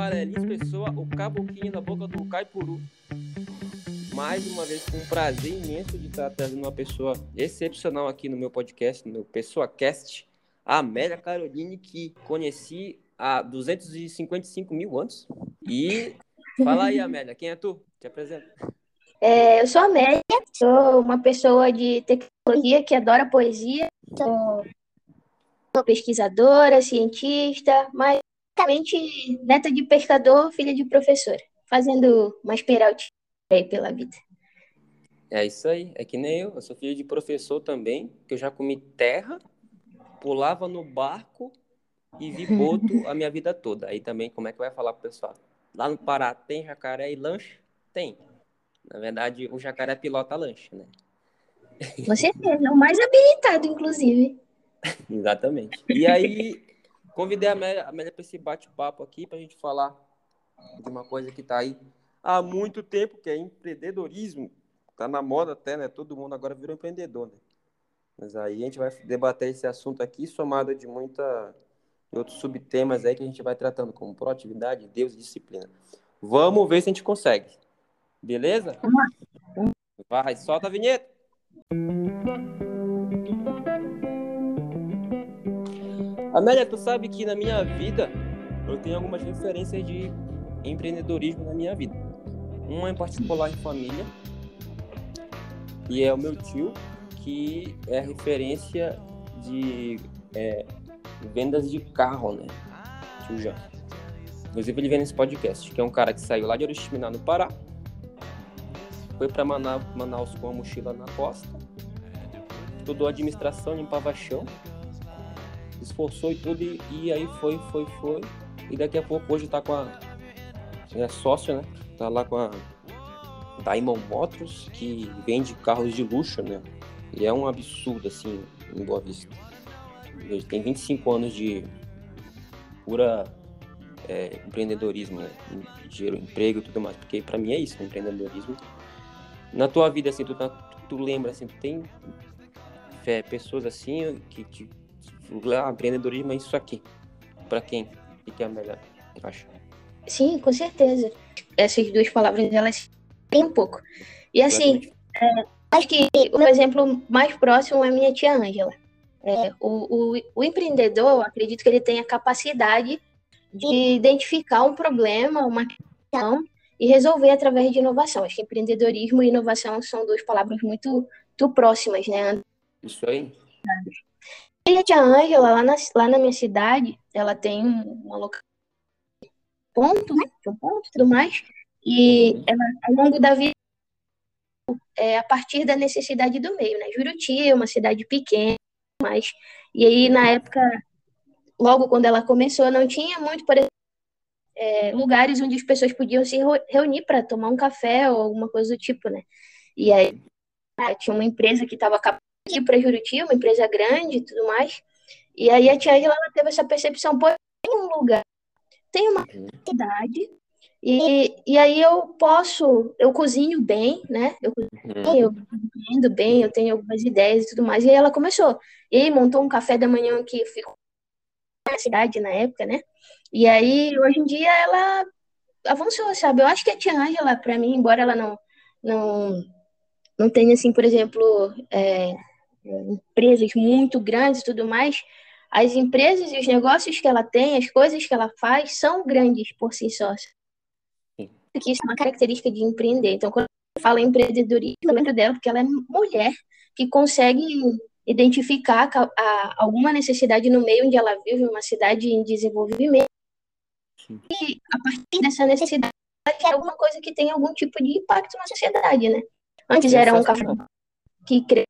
Amarelinhos Pessoa, o caboquinho da boca do Caipuru. Mais uma vez, com um prazer imenso de estar trazendo uma pessoa excepcional aqui no meu podcast, no meu PessoaCast, a Amélia Caroline, que conheci há 255 mil anos. E fala aí, Amélia, quem é tu? Te apresenta. É, eu sou a Amélia, sou uma pessoa de tecnologia que adora poesia, sou pesquisadora, cientista, mas basicamente neta de pescador, filha de professora, fazendo umas peraltinhas aí pela vida. É isso aí, é que nem eu, eu sou filho de professor também, que eu já comi terra, pulava no barco e vi boto a minha vida toda. Aí também, como é que vai falar pro pessoal? Lá no Pará tem jacaré e lanche? Tem. Na verdade, o jacaré pilota lanche, né? Com certeza, é o mais habilitado, inclusive. Exatamente. E aí, convidei a Amélia, Amélia para esse bate-papo aqui, para a gente falar de uma coisa que está aí há muito tempo, que é empreendedorismo. Está na moda até, né? Todo mundo agora virou empreendedor, né? Mas aí a gente vai debater esse assunto aqui, somado de muita outros subtemas aí que a gente vai tratando, como proatividade, Deus e disciplina. Vamos ver se a gente consegue. Beleza? Vai, solta a vinheta. Amélia, tu sabe que na minha vida eu tenho algumas referências de empreendedorismo na minha vida. Uma em particular em família, e é o meu tio, que é referência de é, vendas de carro, né? Tio Jean. Inclusive ele vem nesse podcast, que é um cara que saiu lá de Oriximiná, no Pará, foi para Manaus com a mochila na costa, estudou administração, limpava chão, esforçou e tudo, e, e, aí foi, foi, foi. E daqui a pouco hoje tá com a. É sócio, né? Tá lá com a Diamond Motors, que vende carros de luxo, né? E é um absurdo, assim, em Boa Vista. Ele tem 25 anos de pura é, empreendedorismo, né? Giro, emprego e tudo mais. Porque para mim é isso, né? empreendedorismo. Na tua vida, assim, tu, tu, tu lembra, assim, tu tem é, pessoas assim que te ah, empreendedorismo é isso aqui. Para quem? O que é melhor, acho? Sim, com certeza. Essas duas palavras, elas têm um pouco. E assim, é, acho que o meu exemplo mais próximo é a minha tia Ângela. É, o, o, o empreendedor, acredito que ele tenha capacidade de identificar um problema, uma questão e resolver através de inovação. Acho que empreendedorismo e inovação são duas palavras muito, muito próximas, né? Isso aí. E a tia Ângela, lá na, lá na minha cidade, ela tem uma local ponto, né? Um ponto e tudo mais. E ela, ao longo da vida, é a partir da necessidade do meio, né? Juruti é uma cidade pequena, mas e aí na época, logo quando ela começou, não tinha muito, por exemplo, é, lugares onde as pessoas podiam se reunir para tomar um café ou alguma coisa do tipo, né? E aí tinha uma empresa que estava aqui para Juruti, uma empresa grande e tudo mais. E aí a tia Angela teve essa percepção, pô, tem um lugar, tem uma uhum. cidade, e, e aí eu posso, eu cozinho bem, né? Eu cozinho, eu entendo bem, eu tenho algumas ideias e tudo mais. E aí ela começou. E aí montou um café da manhã que ficou na cidade na época, né? E aí, hoje em dia, ela avançou, sabe? Eu acho que a tia Angela, para mim, embora ela não, não, não tenha, assim, por exemplo, é, empresas muito grandes e tudo mais, as empresas e os negócios que ela tem, as coisas que ela faz, são grandes por si só. Que isso é uma característica de empreender. Então, quando eu falo em empreendedorismo, eu lembro dela porque ela é mulher que consegue identificar a, a, alguma necessidade no meio onde ela vive, uma cidade em desenvolvimento, Sim. e a partir dessa necessidade é alguma coisa que tem algum tipo de impacto na sociedade, né? Antes era um café que cresceu,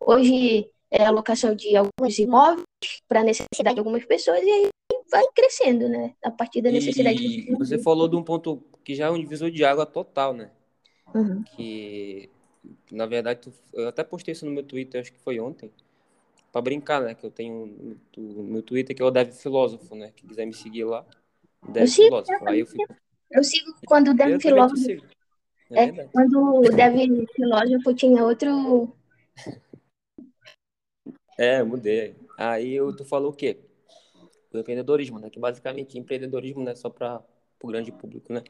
Hoje é a locação de alguns imóveis para necessidade de algumas pessoas e aí vai crescendo, né? A partir da necessidade. E você falou de um ponto que já é um divisor de água total, né? Uhum. Que, na verdade, tu, eu até postei isso no meu Twitter, acho que foi ontem, para brincar, né? Que eu tenho no meu Twitter que é o Dev Filósofo, né? Que quiser me seguir lá. Dev eu sigo, Filósofo. Aí eu, fico... eu sigo quando o Dev Filósofo. É, é quando o Dev Filósofo tinha outro é, mudei. Aí tu falou o quê? O empreendedorismo, né? Que basicamente empreendedorismo não é só para o grande público, né?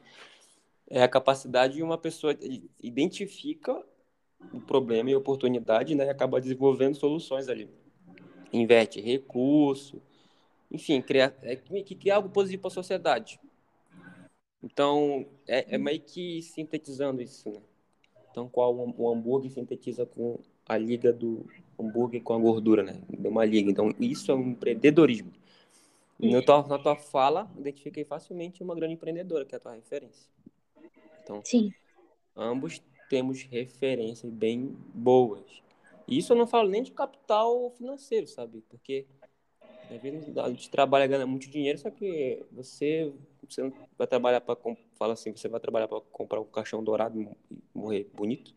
É a capacidade de uma pessoa identifica o problema e a oportunidade, né? E acaba desenvolvendo soluções ali. Inverte recurso, enfim, criar, é, que criar algo positivo para a sociedade. Então, é, é, meio que sintetizando isso, né? Então, qual o hambúrguer sintetiza com a liga do hambúrguer com a gordura, né? De uma liga. Então, isso é um empreendedorismo. No tua, na tua fala, identifiquei facilmente uma grande empreendedora, que é a tua referência. Então, Sim. ambos temos referências bem boas. E isso eu não falo nem de capital financeiro, sabe? Porque às vezes a gente trabalha ganha muito dinheiro, só que você, você não vai trabalhar para fala assim, você vai trabalhar para comprar um caixão dourado e morrer bonito.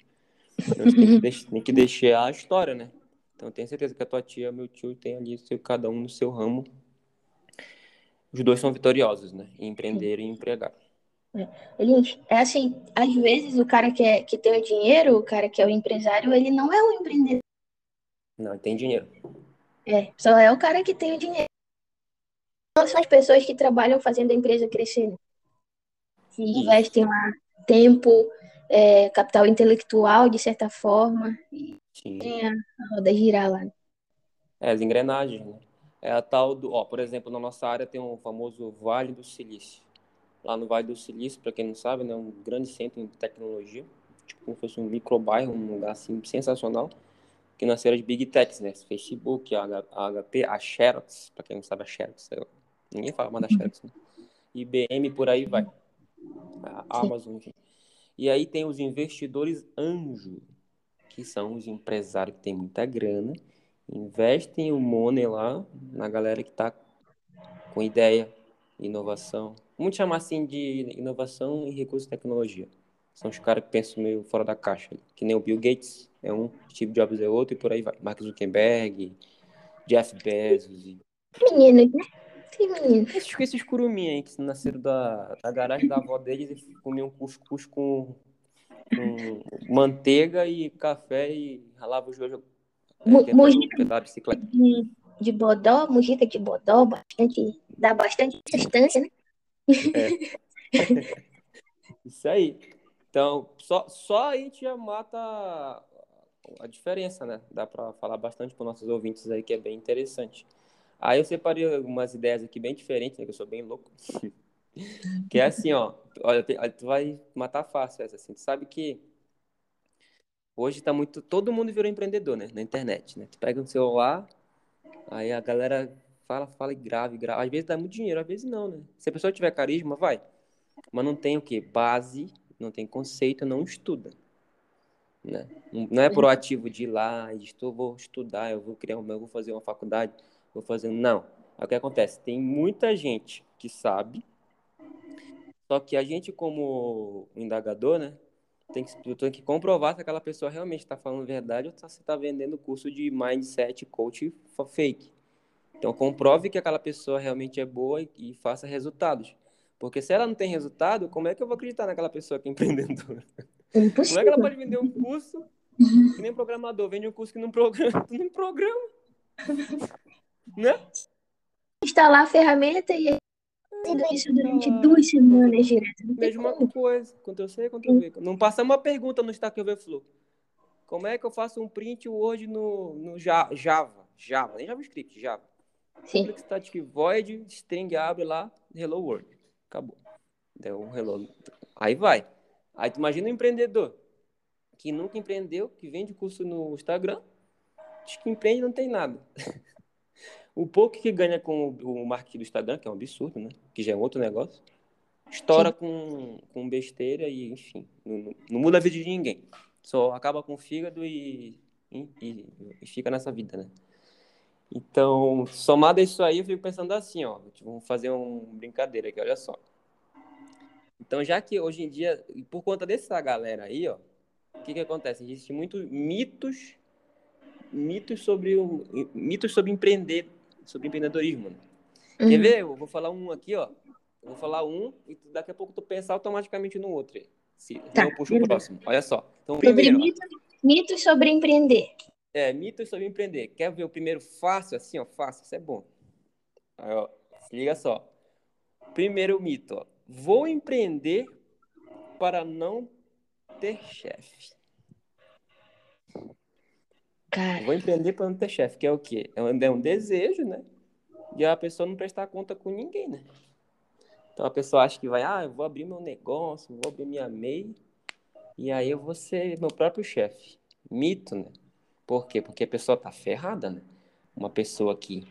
Então, tem que, deixar, tem que deixar a história, né? Então, tenho certeza que a tua tia, meu tio, tem ali cada um no seu ramo os dois são vitoriosos, né? Em empreender e empregar. É. Gente, é assim, às vezes o cara que, é, que tem o dinheiro, o cara que é o empresário, ele não é o empreendedor. Não, ele tem dinheiro. É, só é o cara que tem o dinheiro. Não são as pessoas que trabalham fazendo a empresa crescer. Né? Que investem lá tempo, é, capital intelectual, de certa forma, e tem a, a roda girar lá. É, as engrenagens, né? é a tal do, ó, por exemplo, na nossa área tem um famoso Vale do Silício. Lá no Vale do Silício, para quem não sabe, né, é um grande centro de tecnologia, tipo como se fosse um microbairro, um lugar assim sensacional, que nasceram de Big Techs, né? Facebook, a, HP, a Xerox, para quem não sabe a Xerox, ninguém fala mais da Xerox, né? IBM por aí vai. A Amazon, enfim. E aí tem os investidores anjo, que são os empresários que têm muita grana investem o money lá na galera que está com ideia, inovação. Vamos chamar assim de inovação e recursos de tecnologia. São os caras que pensam meio fora da caixa. Que nem o Bill Gates é um, Steve Jobs é outro e por aí vai. Mark Zuckerberg, Jeff Bezos. E... Meninos, né? Meninos. Esses, esses curuminhos aí que nasceram da, da garagem da avó deles e comiam cuscuz com, com manteiga e café e ralavam o joelho Mojica de, de bodó, mojica de bodó, bastante, dá bastante distância, né? É. Isso aí. Então, só, só a gente já mata a diferença, né? Dá para falar bastante para nossos ouvintes aí, que é bem interessante. Aí eu separei algumas ideias aqui bem diferentes, né? Que eu sou bem louco. que é assim, ó. Olha, tu vai matar fácil essa, assim. Tu sabe que Hoje tá muito. Todo mundo virou empreendedor, né? Na internet, né? Tu pega um celular, aí a galera fala, fala e grava, e grava. Às vezes dá muito dinheiro, às vezes não, né? Se a pessoa tiver carisma, vai. Mas não tem o quê? Base, não tem conceito, não estuda. Né? Não é proativo de ir lá, estou, vou estudar, eu vou criar um, eu vou fazer uma faculdade, vou fazer. Não. É o que acontece. Tem muita gente que sabe, só que a gente, como indagador, né? tem que, tem que comprovar se aquela pessoa realmente está falando verdade ou se está vendendo curso de mindset coach fake. Então, comprove que aquela pessoa realmente é boa e, e, faça resultados. Porque se ela não tem resultado, como é que eu vou acreditar naquela pessoa que é empreendedora? É como é que ela pode vender um curso que nem programador? Vende um curso que não programa. não programa. né? Instalar a ferramenta e fazendo isso durante duas semanas direto. Mesma coisa, Ctrl C, Ctrl V. Não passa uma pergunta no Stack Overflow. Como é que eu faço um print Word no, no Java? Java, nem JavaScript, Java. Sim. Static void, string abre lá, hello world. Acabou. Deu um hello. Aí vai. Aí tu imagina um empreendedor que nunca empreendeu, que vende curso no Instagram, diz que empreende não tem nada. O pouco que ganha com o marketing do Instagram, que é um absurdo, né? Que já é outro negócio, estoura com, com besteira e, enfim, não, não, muda a vida de ninguém. Só acaba com o fígado e, e, e, fica nessa vida, né? Então, somado a isso aí, eu fico pensando assim, ó, vamos fazer uma brincadeira aqui, olha só. Então, já que hoje em dia, por conta dessa galera aí, ó, o que que acontece? Existem muitos mitos, mitos sobre o, mitos sobre empreender sobre empreendedorismo. Né? Uhum. Quer ver? Eu vou falar um aqui, ó. Eu vou falar um e daqui a pouco tu pensa automaticamente no outro. Se tá, eu puxo o próximo. Olha só. Então, primeiro, mitos, mitos sobre empreender. É, mitos sobre empreender. Quer ver o primeiro fácil, assim, ó? Fácil, isso é bom. Aí, ó, se liga só. Primeiro mito, ó. vou empreender para não ter chefe. Cara, Vou empreender para não ter chefe, que é o quê? É um, é um desejo, né? De a pessoa não prestar conta com ninguém, né? Então a pessoa acha que vai, ah, eu vou abrir meu negócio, vou abrir minha MEI, e aí eu vou ser meu próprio chefe. Mito, né? Por quê? Porque a pessoa tá ferrada, né? Uma pessoa que,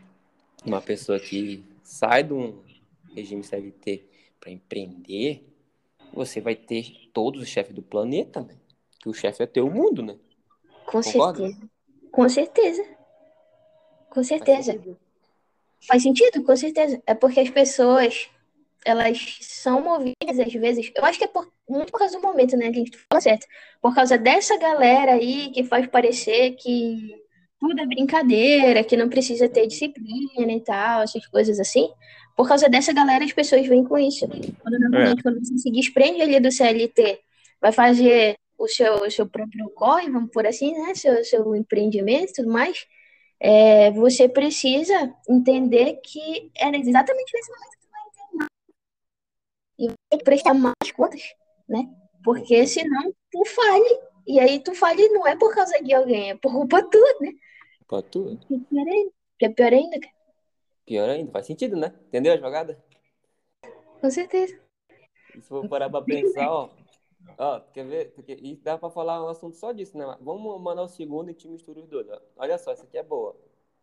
uma pessoa que sai de um regime CLT para empreender, você vai ter todos os chefes do planeta, né? Que o chefe é teu mundo, né? com Concorda? certeza. Com certeza. Com Faz certeza. sentido. Faz sentido? Com certeza. É porque as pessoas, elas são movidas às vezes. Eu acho que é por, muito por causa do momento, né? Que a gente fala certo. Por causa dessa galera aí que faz parecer que tudo é brincadeira, que não precisa ter disciplina e tal, essas coisas assim. Por causa dessa galera, as pessoas vêm com isso. Quando, normalmente, quando você se desprende ali do CLT, vai fazer o seu, o seu próprio corre, vamos por assim, né? Seu, seu empreendimento e tudo mais. É, você precisa entender que é exatamente nesse momento que vai entender. E vai prestar mais contas, né? Porque senão tu fale. E aí tu fale não é por causa de alguém, é por culpa tua, né? Pra tu, Que é pior ainda. Que é pior ainda, cara. pior ainda, faz sentido, né? Entendeu a jogada? Com certeza. Se for parar pra pensar, ó. Ó, quer ver? Porque, e dá pra falar um assunto só disso, né? Vamos mandar o segundo e te mistura os dois. ó. Olha só, essa aqui é boa.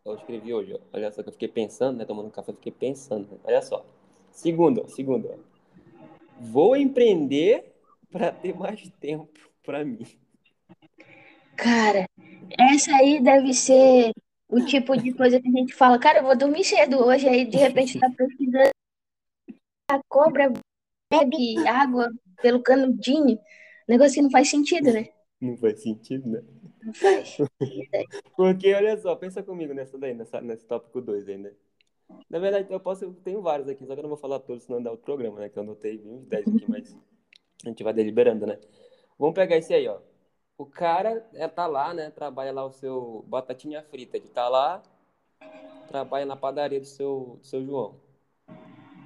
Eu escrevi hoje, ó. Olha só que eu fiquei pensando, né? Tomando café, eu fiquei pensando. né? Olha só. Segundo. Segundo. Vou empreender pra ter mais tempo pra mim. Cara, essa aí deve ser o tipo de coisa que a gente fala, cara, eu vou dormir cedo hoje, aí de repente tá pesquisando a cobra bebe água pelo canudinho. Negócio que não faz sentido, né? Não faz sentido, né? Não faz. Porque, olha só, pensa comigo nessa daí, nessa, nesse tópico 2 aí, né? Na verdade, eu posso, eu tenho vários aqui, só que eu não vou falar todos, senão dá outro programa, né? Que eu anotei uns 10 aqui, mas a gente vai deliberando, né? Vamos pegar esse aí, ó. O cara é, tá lá, né? Trabalha lá o seu batatinha frita. Ele tá lá, trabalha na padaria do seu, do seu João.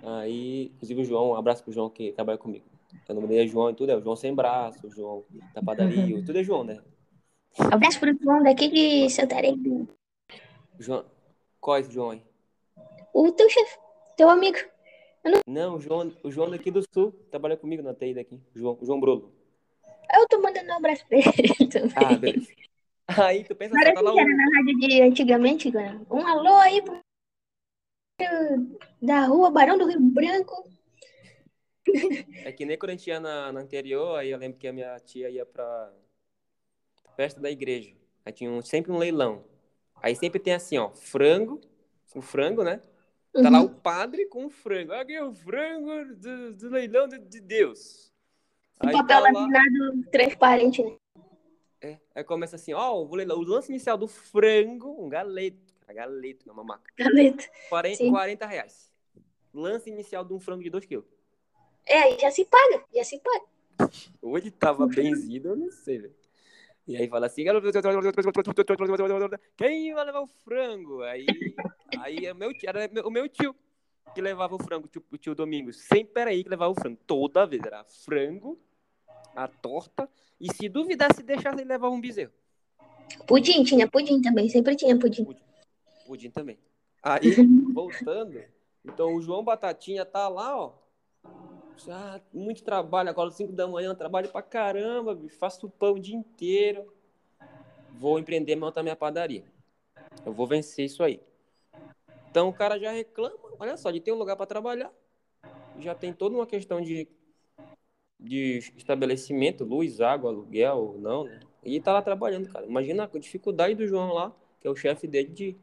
Aí, inclusive o João, um abraço pro João que trabalha comigo. O nome dele é João e tudo, é o João sem braço, o João da padaria, tudo é João, né? Abraço pro João daqui de Santarém. João, qual é esse João aí? O teu chefe, teu amigo. Não, o João, o João daqui do Sul, trabalha comigo na TI daqui, João, João Brolo. Eu tô mandando um abraço pra ele também. Ah, beleza. Aí tu pensa, Parece tá lá que era na rádio de antigamente. Um alô aí pro da rua Barão do Rio Branco. É que nem quando a gente ia na, na anterior, aí eu lembro que a minha tia ia pra festa da igreja. Aí tinha um- sempre um leilão. Aí sempre tem assim, ó, frango, o frango, né? Tá lá Uhum. o padre com o frango. Aqui é o frango do, do leilão de, de Deus. O papel tá lá, laminado transparente, né? é, aí começa assim, ó, o leilão, o lance inicial do frango, um galeto, galeto na mamaca, Caneta. 40, Sim. 40 reais. Lance inicial de um frango de 2 quilos. É, aí já se paga, já se paga. Ou ele tava benzido, eu não sei, velho. E aí fala assim, quem vai levar o frango? Aí, aí é meu tio, era o meu tio que levava o frango, o tio, o tio Domingos. Sempre era aí que levava o frango. Toda vez era frango, a torta, e se duvidasse, deixasse ele levar um bezerro. Pudim, tinha pudim também, sempre tinha pudim. Pudim também. Aí, voltando, então o João Batatinha tá lá, ó. Muito trabalho, agora 5 da manhã, trabalho pra caramba, bicho, faço pão o dia inteiro. Vou empreender montar minha padaria. Eu vou vencer isso aí. Então o cara já reclama, olha só, de ter um lugar para trabalhar. Já tem toda uma questão de, de estabelecimento, luz, água, aluguel, não, né? E tá lá trabalhando, cara. Imagina a dificuldade do João lá, que é o chefe dele, de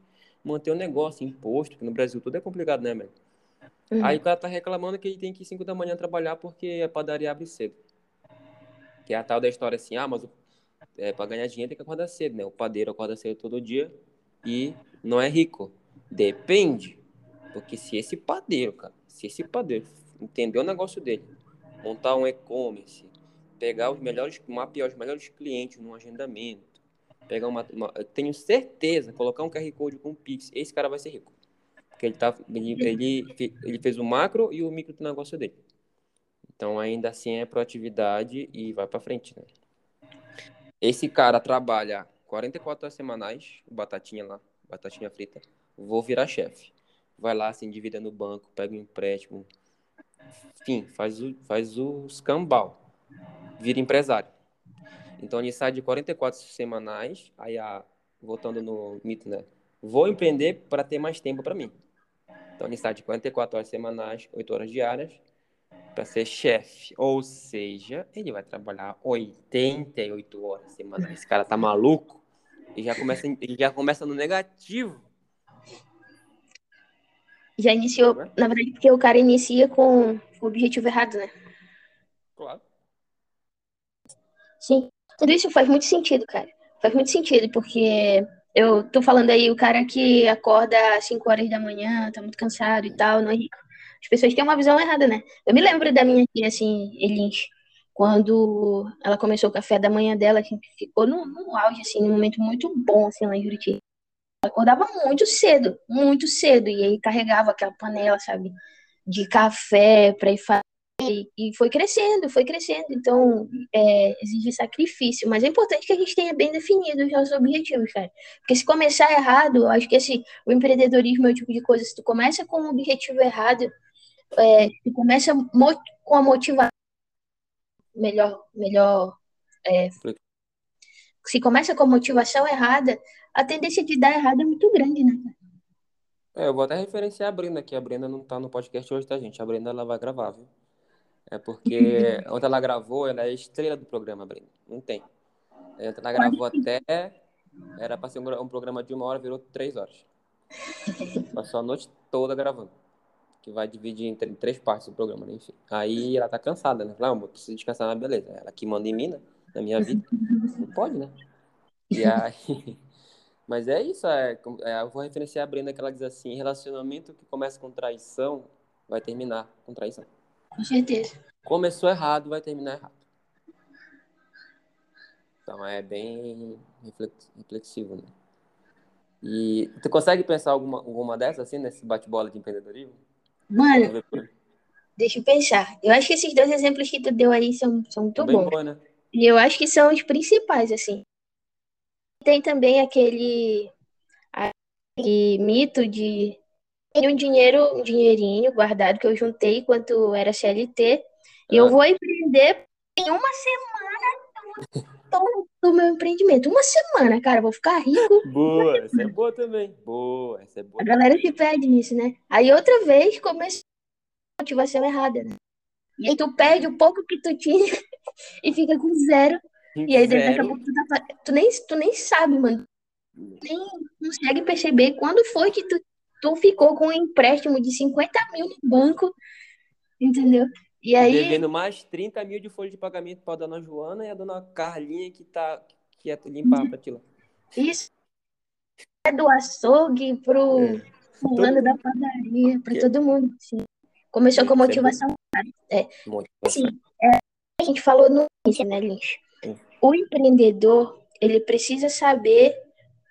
manter o negócio, imposto, que no Brasil tudo é complicado, né, velho? Aí o cara tá reclamando que ele tem que ir 5 da manhã trabalhar porque a padaria abre cedo. Que é a tal da história assim, ah, mas o- é, pra ganhar dinheiro tem que acordar cedo, né? O padeiro acorda cedo todo dia e não é rico. Depende. Porque se esse padeiro, cara, se esse padeiro entender o negócio dele, montar um e-commerce, pegar os melhores, mapear os melhores clientes no agendamento, pegar uma, uma- tenho certeza, colocar um QR Code com um Pix, esse cara vai ser rico. Porque ele, tá, ele, ele, ele fez o macro e o micro do negócio dele. Então, ainda assim, é proatividade e vai para frente, né? Esse cara trabalha 44 horas semanais, batatinha lá, batatinha frita, vou virar chefe. Vai lá, se endivida no banco, pega um empréstimo, enfim, faz, o, faz o escambau, vira empresário. Então, ele sai de 44 semanais, aí, a, voltando no mito, né? Vou empreender para ter mais tempo para mim. Então, ele sai de 44 horas semanais, 8 horas diárias, para ser chefe. Ou seja, ele vai trabalhar 88 horas semanais. Esse cara tá maluco? E já começa, ele já começa no negativo. Já iniciou, Né? na verdade, porque o cara inicia com o objetivo errado, né? Claro. Sim, tudo isso faz muito sentido, cara. Faz muito sentido, porque eu tô falando aí, o cara que acorda às 5 horas da manhã, tá muito cansado e tal, não é rico. As pessoas têm uma visão errada, né? Eu me lembro da minha tia, assim, Elins, quando ela começou o café da manhã dela, que ficou no, no auge, assim, num momento muito bom, assim, lá em Juriti. Acordava muito cedo, muito cedo, e aí carregava aquela panela, sabe, de café pra ir fazer. E, e foi crescendo, foi crescendo. Então, é, exige sacrifício. Mas é importante que a gente tenha bem definido os nossos objetivos, cara. Porque se começar errado, acho que esse, o empreendedorismo é o tipo de coisa. Se tu começa com um objetivo errado, é, tu começa com a motivação melhor, melhor. é, se começa com a motivação errada, a tendência de dar errado é muito grande, né? É, eu vou até referenciar a Brenda aqui. A Brenda não tá no podcast hoje, tá, gente? A Brenda ela vai gravar, viu? É porque ontem ela gravou, ela é estrela do programa, Brenda. Não tem. Ontem ela gravou até. Era pra ser um, gra- um programa de uma hora, virou três horas. Passou a noite toda gravando. Que vai dividir em tr- três partes do programa, né? Enfim. Aí ela tá cansada, né? Fala, ah, amor, preciso descansar, mas beleza. Ela que manda em mim, né? Na minha vida. Não pode, né? E aí. Mas é isso, é, é, eu vou referenciar a Brenda que ela diz assim: relacionamento que começa com traição vai terminar com traição. Com certeza. Começou errado, vai terminar errado. Então é bem reflex- reflexivo, né? E tu consegue pensar alguma, alguma dessas assim nesse bate-bola de empreendedorismo? Mano, deixa eu pensar. Eu acho que esses dois exemplos que tu deu aí são, são muito bons. né? E eu acho que são os principais, assim. Tem também aquele, aquele mito de ter um dinheiro, um dinheirinho guardado que eu juntei enquanto era CLT e eu Ah. vou empreender em uma semana eu vou do meu empreendimento. Uma semana, cara, vou ficar rico. Boa, essa é boa também. Boa, essa é boa. A galera se perde nisso, né? Aí outra vez começa a motivação errada, né? E aí tu perde o pouco que tu tinha e fica com zero. E aí daqui a Zero. pouco tu, tá, tu nem, tu nem sabe, mano. Nem consegue perceber quando foi que tu, tu ficou com um empréstimo de 50 mil no banco, entendeu? E aí, Devendo mais 30 mil de folha de pagamento pra dona Joana e a dona Carlinha que tá que ia limpar pra ti lá. isso é do açougue pro É. fulano Todo da padaria, Que- todo mundo. Sim. Começou com a é motivação. Muito. Assim, a gente falou no início, né, Lins? Sim. O empreendedor, ele precisa saber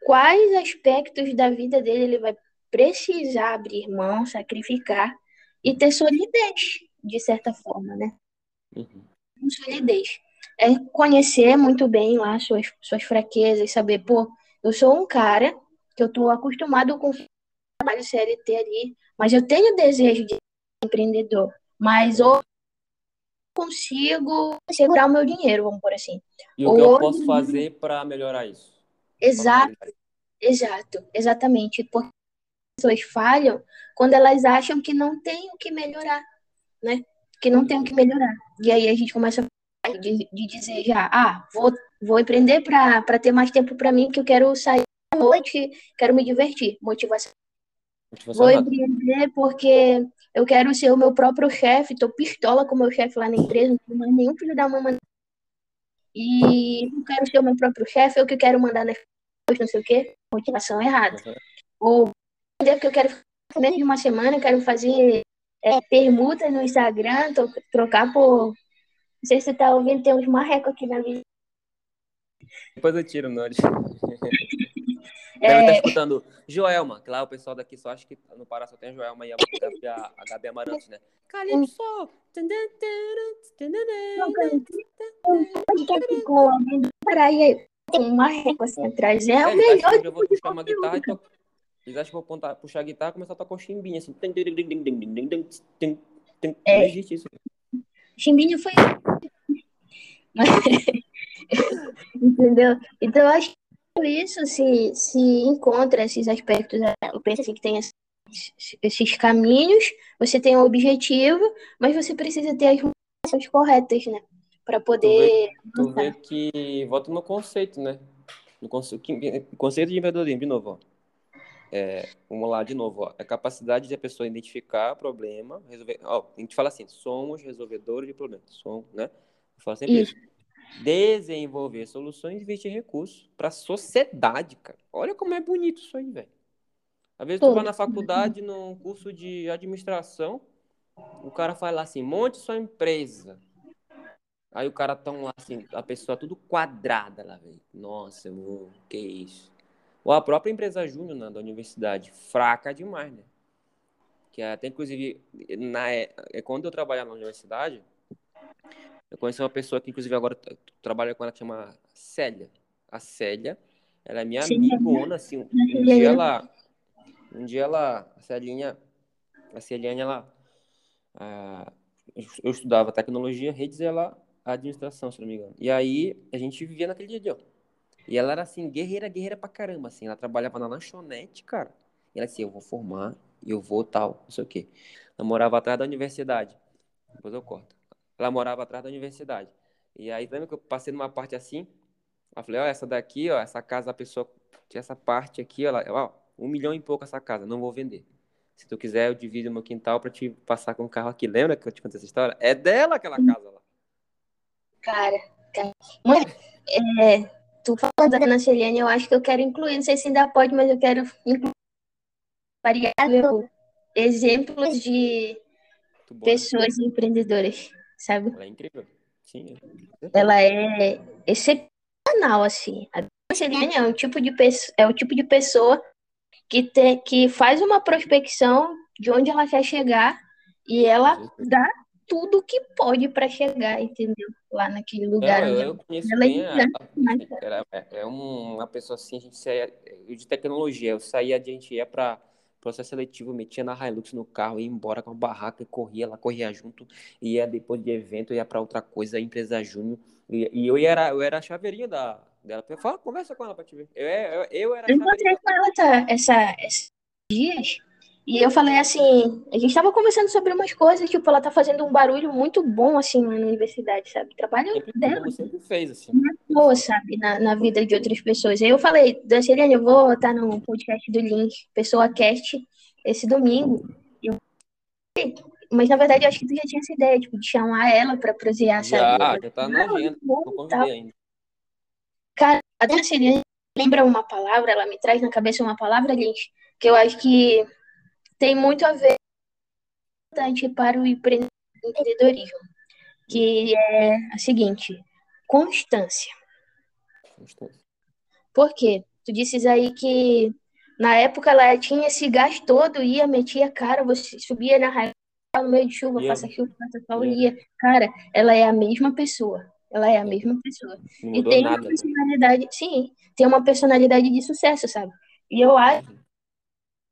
quais aspectos da vida dele ele vai precisar abrir mão, sacrificar e ter solidez, de certa forma, né? Uhum. Solidez. É conhecer muito bem lá suas, suas fraquezas, saber, pô, eu sou um cara que eu tô acostumado com trabalho CLT ali, mas eu tenho desejo de ser empreendedor, mas ou consigo segurar o meu dinheiro, vamos por assim. E o que eu posso fazer pra melhorar isso? Exato, exato, exatamente. Porque pessoas falham quando elas acham que não tem o que melhorar, né? Que não tem o que melhorar. E aí a gente começa a de, de dizer já, ah, vou, vou empreender para ter mais tempo para mim, que eu quero sair à noite, quero me divertir. Motivação. Motivação Vou empreender porque eu quero ser o meu próprio chefe, tô pistola com o meu chefe lá na empresa, não tenho mais nenhum filho da mãe. E eu quero ser o meu próprio chefe, eu que quero mandar nas coisas, não sei o quê. Motivação errada. Ou empreender porque eu quero ficar menos de uma semana, eu quero fazer é, permuta no Instagram, tro- trocar por. Não sei se você tá ouvindo, tem uns marrecos aqui na vida. Depois eu tiro, Nori. Deve estar É, escutando Joelma, que lá o pessoal daqui só acha que no Pará só tem a Joelma e a Gabi, a, a Gabi Amarantos, né? Calypso! um podcast com alguém do Pará e aí tem um marreco assim atrás. É o É, melhor que eu vou puxar uma guitarra e to... Eles tipo, acham que vou pontar, puxar a guitarra e começar a tocar o chimbinha, assim. É. Não existe isso. Chimbinha foi. Entendeu? Então, acho que isso se, se encontra esses aspectos. Né? Eu penso assim, que tem esses, esses caminhos, você tem um objetivo, mas você precisa ter as motivações corretas, né? Para poder. Tu vê, tu vê, que volta no conceito, né? No conceito, conceito de empreendedorismo, de novo, ó é, vamos lá, de novo, ó. É a capacidade de a pessoa identificar problema, resolver. Ó, a gente fala assim, somos resolvedores de problemas. Somos, né? Eu falo sempre Isso. isso. Desenvolver soluções e investir recursos para a sociedade, cara. Olha como é bonito isso aí, velho. Às vezes tu Tudo. vai na faculdade, num curso de administração, o cara fala assim, monte sua empresa. Aí o cara tão lá assim, a pessoa tudo quadrada lá, velho. Nossa, eu vou, que isso. Ou a própria empresa júnior né, da universidade, fraca demais, né? Que até inclusive, na, é, quando eu trabalhava na universidade, eu conheci uma pessoa que inclusive agora trabalha com ela, que chama Célia. A Célia, ela é minha Sim. amigona, assim. Um dia ela, um dia ela, a Celinha, a Celiane, ela, ah, eu estudava tecnologia, redes e ela administração, se não me engano. E aí a gente vivia naquele dia, ó. E ela era assim, guerreira, guerreira pra caramba, assim. Ela trabalhava na lanchonete, cara. E ela assim, eu vou formar, eu vou tal, não sei o quê. Ela morava atrás da universidade. Depois eu corto. Ela morava atrás da universidade. E aí, lembra que eu passei numa parte assim? Eu falei, ó, essa daqui, ó, essa casa, a pessoa tinha essa parte aqui, ó, ó, um milhão e pouco essa casa, não vou vender. Se tu quiser, eu divido meu quintal pra te passar com o carro aqui. Lembra que eu te contei essa história? É dela aquela casa lá. Cara, cara. Mãe, é, tu falando da Ana Celiane, eu acho que eu quero incluir, não sei se ainda pode, mas eu quero incluir variável exemplos de pessoas empreendedoras, sabe? Ela é incrível. Sim. Ela é excepcional, assim. A Ana Celiane é um tipo de pessoa, é o tipo de pessoa que, tem, que faz uma prospecção de onde ela quer chegar e ela dá tudo que pode para chegar, entendeu? Lá naquele lugar Não, eu, conheço ela é bem a, gigante, mas- ela é, é uma pessoa assim, a gente saía eu de tecnologia, eu saía, a gente ia para processo seletivo, metia na Hilux no carro, ia embora com a barraca, corria, ela corria junto, ia depois de evento, ia para outra coisa, empresa júnior, e, e eu era, eu era a chaveirinha da, dela. Fala, conversa com ela para te ver. Eu, eu, eu era a Eu encontrei com ela tá, essa, esses dias e eu falei assim, a gente tava conversando sobre umas coisas, tipo, ela tá fazendo um barulho muito bom, assim, lá na universidade, sabe? Trabalho Sempre, dela, sempre fez, assim. boa, sabe? Na, na vida de outras pessoas. Aí eu falei, Danceliane, eu vou estar no podcast do Link, Pessoa Cast, esse domingo. Eu... Mas, na verdade, eu acho que tu já tinha essa ideia, tipo, de chamar ela pra prosear, Já, sabe? já tá na agenda, Bom, não convidei ainda. Cara, a Celiane lembra uma palavra, ela me traz na cabeça uma palavra, Lins, que eu acho que tem muito a ver importante para o empre- empreendedorismo, que é a seguinte, constância. Por quê? Tu disses aí que na época ela tinha esse gás todo, ia, metia a cara, você subia na raiva no meio de chuva, Ia. faça chuva, faça sol, Ia. ia. Cara, ela é a mesma pessoa. Ela é a mesma pessoa. Não E tem nada. uma né? personalidade, sim, tem uma personalidade de sucesso, sabe? E eu acho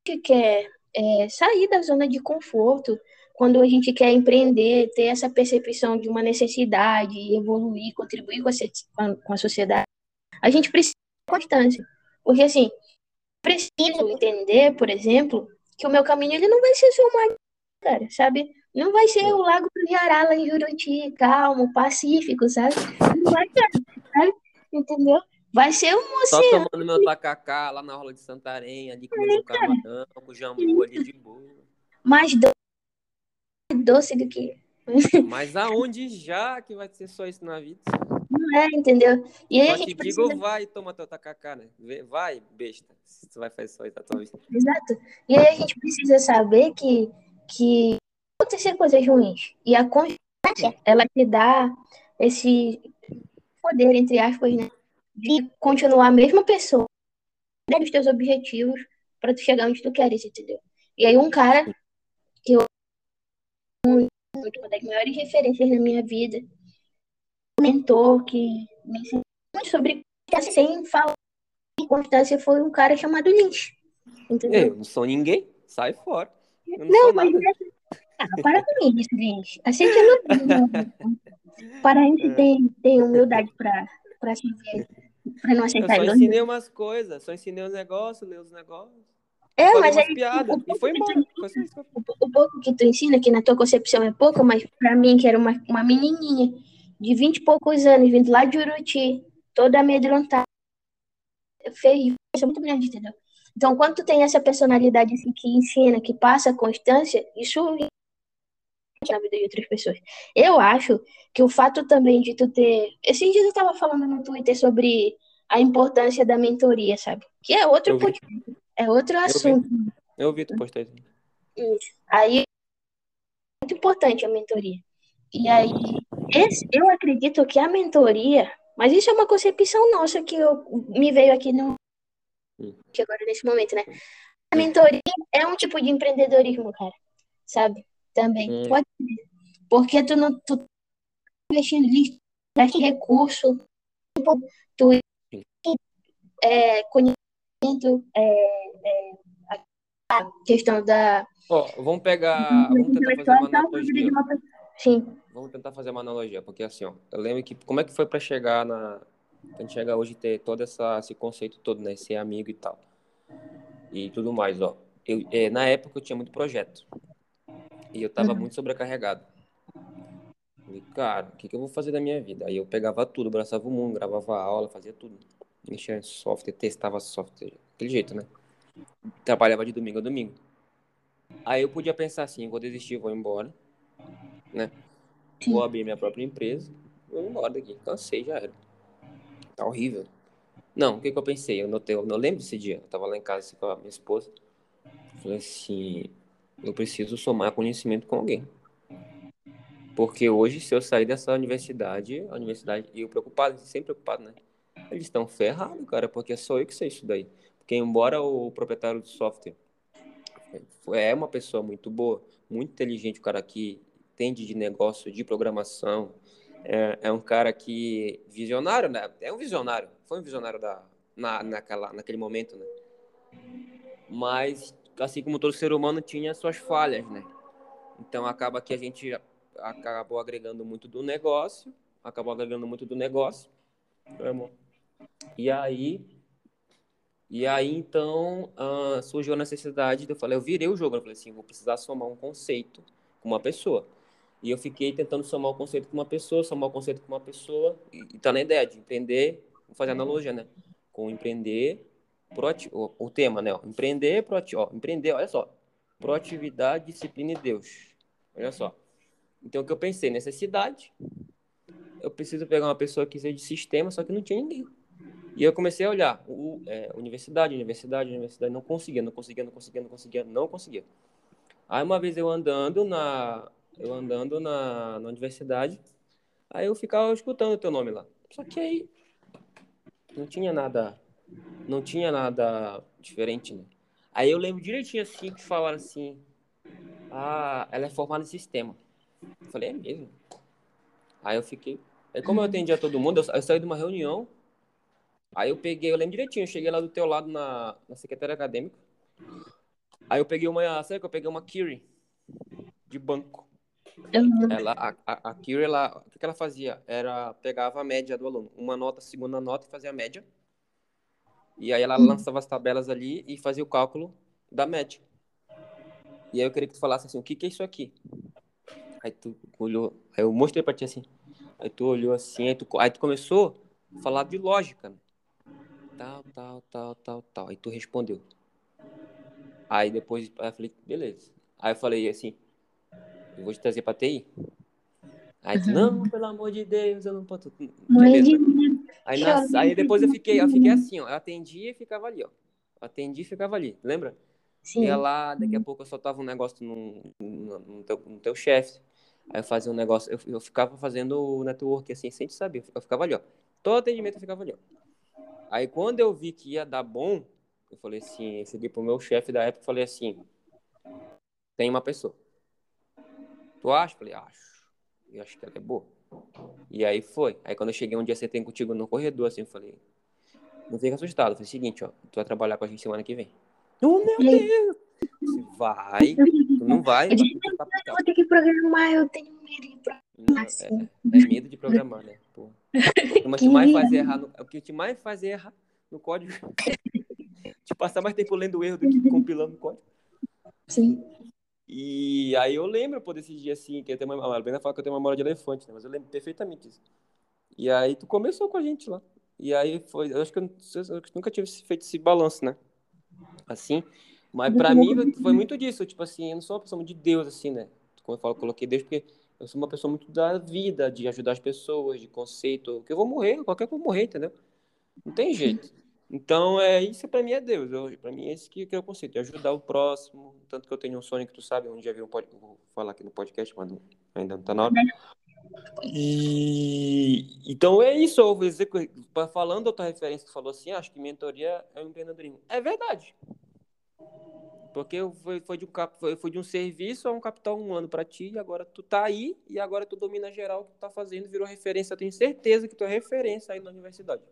que quer é, sair da zona de conforto quando a gente quer empreender, ter essa percepção de uma necessidade, evoluir, contribuir com a, com a- sociedade. A gente precisa de constância. Porque, assim, preciso entender, por exemplo, que o meu caminho ele não vai ser só uma cara, sabe? Não vai ser o Lago do Jará lá em Juruti, calmo, pacífico, sabe? Não vai ser, sabe? Entendeu? Vai ser um Só oceano. tomando meu tacacá lá na rola de Santarém, ali comendo camarão, com jambu ali de boa. mais doce, doce do que Mas aonde já que vai ser só isso na vida? não é, entendeu? E aí a te gente digo, precisa. vai, toma teu tacacá, né? Vai, besta. Se tu vai fazer só isso na tua vida. Exato. E aí a gente precisa saber que, que acontecer coisas ruins. E a constância, ela te dá esse poder, entre aspas, né? De continuar a mesma pessoa os teus objetivos para tu chegar onde tu queres, entendeu? E aí um cara que eu uma das maiores referências na minha vida, um mentor que me ensinou muito sobre sem falar em constância foi um cara chamado Lynch. Entendeu? Eu não sou ninguém, sai fora. Eu não, não mas ah, para com isso. Aceite elogio. Paraense é. tem, tem humildade para para se ver, para não aceitar Eu só ensinei umas coisas, só ensinei os negócios, ler os negócios. É, mas aí, piada, o, e embora. Tu, o, o, pouco que tu ensina, que na tua concepção é pouco, mas para mim, que era uma, uma menininha de vinte e poucos anos, vindo lá de Uruti, toda amedrontada, fez isso é muito grande, entendeu? Então, quando tu tem essa personalidade assim, que ensina, que passa constância, isso na vida de outras pessoas. Eu acho que o fato também de tu ter. Esses dias eu tava falando no Twitter sobre a importância da mentoria, sabe? Que é outro. É outro assunto. Eu vi, tu postou isso. Isso. Aí, é muito importante a mentoria. E aí, esse, eu acredito que a mentoria, mas isso é uma concepção nossa que eu, me veio aqui no. Hum. Que agora nesse momento, né? A mentoria é um tipo de empreendedorismo, cara. Sabe? Também. Hum. Pode ser. Porque tu não. Tu tá investindo investe recurso, tu é, conhecimento, é, é, a questão da. Oh, vamos pegar. Vamos tentar fazer uma analogia. Sim. Vamos tentar fazer uma analogia, porque assim, ó, eu lembro que como é que foi para chegar na. A gente chega hoje ter todo essa, esse conceito todo, né? Ser amigo e tal. E tudo mais, ó. Eu, é, na época eu tinha muito projeto. E eu tava uhum. muito sobrecarregado. Falei, cara, o que, que eu vou fazer da minha vida? Aí eu pegava tudo, abraçava o mundo, gravava aula, fazia tudo. Mexia em software, testava software, aquele jeito, né? Trabalhava de domingo a domingo. Aí eu podia pensar assim, vou desistir, vou embora, né? Vou abrir minha própria empresa, vou embora daqui. Cansei, já era. Tá horrível. Não, o que, que eu pensei? Eu, notei, eu não lembro desse dia. Eu tava lá em casa assim, com a minha esposa. Falei assim, eu preciso somar conhecimento com alguém. Porque hoje, se eu sair dessa universidade, a universidade, e eu preocupado, sempre preocupado, né? Eles estão ferrados, cara, porque é só eu que sei isso daí. Porque embora o proprietário do software é uma pessoa muito boa, muito inteligente, o cara que entende de negócio, de programação, é, é, um cara que visionário, né? É um visionário, foi um visionário da, na, naquela, naquele momento, né? Mas, assim como todo ser humano, tinha suas falhas, né? Então acaba que a gente acabou agregando muito do negócio, acabou agregando muito do negócio. E aí, e aí então uh, surgiu a necessidade de eu falei, eu virei o jogo, eu falei assim, vou precisar somar um conceito com uma pessoa. E eu fiquei tentando somar o conceito com uma pessoa, somar o conceito com uma pessoa, e, e tá na ideia de empreender, vou fazer analogia, né? Com empreender, proati o, o tema, né? Empreender, proati ó, empreender, olha só, proatividade, disciplina e Deus. Olha só. Então, o que eu pensei? Necessidade. Eu preciso pegar uma pessoa que seja de sistema, só que não tinha ninguém. E eu comecei a olhar. O, é, universidade, universidade, universidade. Não conseguia, não conseguia, não conseguia, não conseguia, não conseguia. Aí, uma vez eu andando na, eu andando na, na universidade, aí eu ficava escutando o teu nome lá. Só que aí não tinha nada, não tinha nada diferente, né? Aí eu lembro direitinho assim que falaram assim, ah, ela é formada em sistema. Eu falei, é mesmo? Aí eu fiquei. Aí como eu atendia todo mundo, eu, saí de uma reunião. Aí eu peguei, eu lembro direitinho, eu cheguei lá do teu lado na, na secretária acadêmica. Aí eu peguei uma, sabe que eu peguei uma Kiri de banco. Uhum. Ela, a, a, a Kiri, ela, o que ela fazia? Era, pegava a média do aluno, uma nota, segunda nota e fazia a média. E aí ela uhum. lançava as tabelas ali e fazia o cálculo da média. E aí eu queria que tu falasse assim, o que que é isso aqui? Aí tu olhou, aí eu mostrei pra ti assim. Aí tu olhou assim, aí tu, aí tu começou a falar de lógica. Né? Tal, tal, tal, tal, tal. Aí tu respondeu. Aí depois aí eu falei, beleza. Aí eu falei assim, eu vou te trazer pra TI. Aí tu, não, pelo amor de Deus, eu não posso. Beleza. Aí, nas, aí depois eu fiquei, eu fiquei assim, ó. Eu atendia e ficava ali, ó. Atendi e ficava ali, lembra? Sim. Ia lá, daqui a pouco eu soltava um negócio no, no, no teu, no teu chefe. Aí eu fazia um negócio, eu, eu ficava fazendo o network assim, sem te saber. Eu ficava ali, ó. Todo atendimento eu ficava ali, ó. Aí quando eu vi que ia dar bom, Eu falei assim, eu cheguei pro meu chefe da época e falei assim, tem uma pessoa. Tu acha? Falei, acho. Eu acho que ela é boa. E aí foi. Aí quando eu cheguei um dia, você tem contigo no corredor, assim, eu falei, não fica assustado. O seguinte, ó, tu vai trabalhar com a gente semana que vem. Oh, meu Deus! Vai, tu não vai. Eu disse, eu vou ter que programar, eu tenho medo de programar. Assim. é, é medo de programar, né? Pô. O que mais faz errar no, o que te mais faz errar no código te passar mais tempo lendo o erro do que compilando o código. Sim. E aí eu lembro, pô, desse dia assim, que eu tenho uma, a Albena fala que eu tenho uma memória de elefante, né? Mas eu lembro perfeitamente disso. E aí tu começou com a gente lá. E aí foi, eu acho que eu, eu nunca tive feito esse balanço, né? Assim. Mas pra mim foi muito disso, tipo assim, eu não sou uma pessoa de Deus, assim, né? Como eu falo, eu coloquei Deus porque eu sou uma pessoa muito da vida, de ajudar as pessoas, de conceito, que eu vou morrer, qualquer que eu vou morrer, entendeu? Não tem jeito. Então, é isso para mim é Deus. Eu, para mim é esse que, que é o conceito, é ajudar o próximo. Tanto que eu tenho um sonho que tu sabe, um dia vi um podcast, vou falar aqui no podcast, mas ainda não tá na hora. E então é isso, eu vou dizer falando tua referência que falou assim, acho que mentoria é um empreendedorismo. É verdade. Porque foi, foi, de um, foi de um serviço a um capital humano para ti, e agora tu tá aí, e agora tu domina geral o que tu tá fazendo, virou referência. Eu tenho certeza que tu é referência aí na universidade.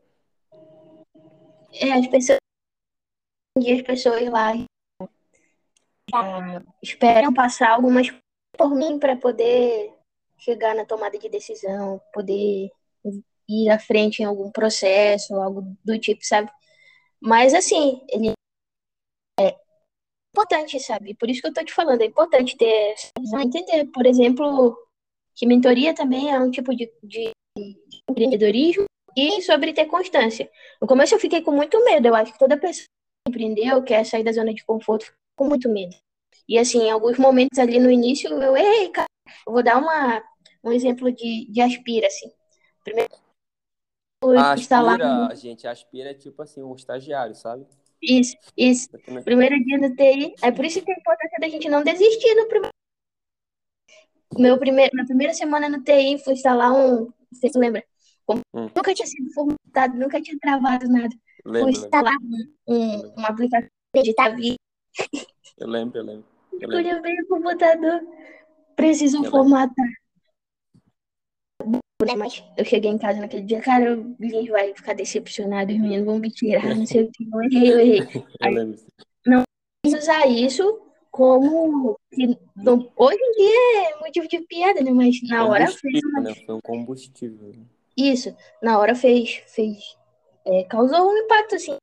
É, as pessoas. As pessoas lá ah, esperam passar algumas por mim para poder chegar na tomada de decisão, poder ir à frente em algum processo, algo do tipo, sabe? Mas assim, ele é importante, sabe? Por isso que eu tô te falando, é importante ter essa visão, entender, por exemplo, que mentoria também é um tipo de, de empreendedorismo e sobre ter constância. No começo eu fiquei com muito medo, eu acho que toda pessoa que empreendeu, quer sair da zona de conforto, fica com muito medo. E assim, em alguns momentos ali no início, eu, ei, cara, eu vou dar uma, um exemplo de, de aspira, assim. Primeiro, a aspira, gente, aspira é tipo assim, um estagiário, sabe? Isso, isso. Primeiro dia no TI. É por isso que é importante da gente não desistir no primeiro. Meu primeiro, na primeira semana no TI, fui instalar um. Você se lembra? Como hum. Nunca tinha sido formatado, nunca tinha travado nada. Lembro, fui instalar um, um, uma aplicação de editar vídeo. Eu lembro, eu lembro. Eu Quando eu veio o computador, preciso eu formatar. Né, mas eu cheguei em casa naquele dia, cara, o Lins vai ficar decepcionado, os meninos vão me tirar, não sei o que, eu errei, eu errei. Eu lembro. Não usar isso como hoje em dia é motivo de piada, né? Mas na hora fez uma... né? Foi um combustível. Isso, na hora fez, fez é, causou um impacto assim.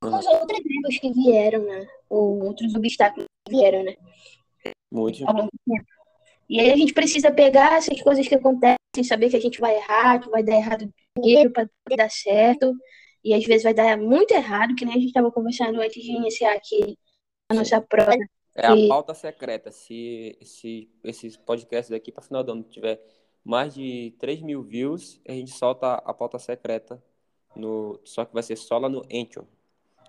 Com os outros erros que vieram, né? Ou outros obstáculos que vieram, né? Muito. E aí a gente precisa pegar essas coisas que acontecem, saber que a gente vai errar, que vai dar errado dinheiro para dar certo. E às vezes vai dar muito errado, que nem a gente estava conversando antes de iniciar aqui a nossa prova. É a pauta secreta. Se, se esses podcasts daqui para final do ano tiver mais de 3 mil views, a gente solta a pauta secreta. No, só que vai ser só lá no Anchor.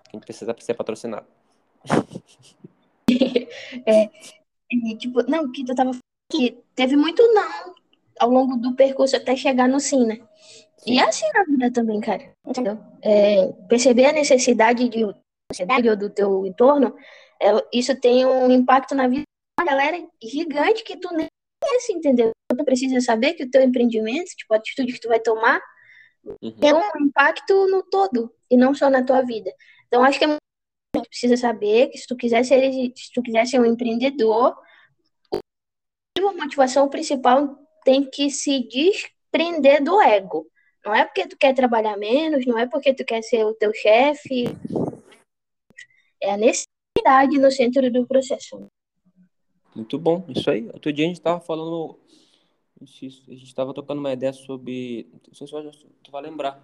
A gente precisa ser patrocinado. é, é, tipo, não, que tu tava que teve muito não ao longo do percurso até chegar no sim, né? E é assim na vida também, cara. Entendeu? É, perceber a necessidade de sociedade ou do teu entorno, é, isso tem um impacto na vida da galera gigante que tu nem conhece, entendeu? Tu precisa saber que o teu empreendimento, tipo, a atitude que tu vai tomar, uhum. tem um impacto no todo e não só na tua vida. Então, acho que é muito tu precisa saber que se tu quiser ser, se tu quiser ser um empreendedor, a motivação principal tem que se desprender do ego. Não é porque tu quer trabalhar menos, não é porque tu quer ser o teu chefe. É a necessidade no centro do processo. Muito bom, isso aí. Outro dia a gente estava falando, a gente estava tocando uma ideia sobre, não sei se tu vai lembrar,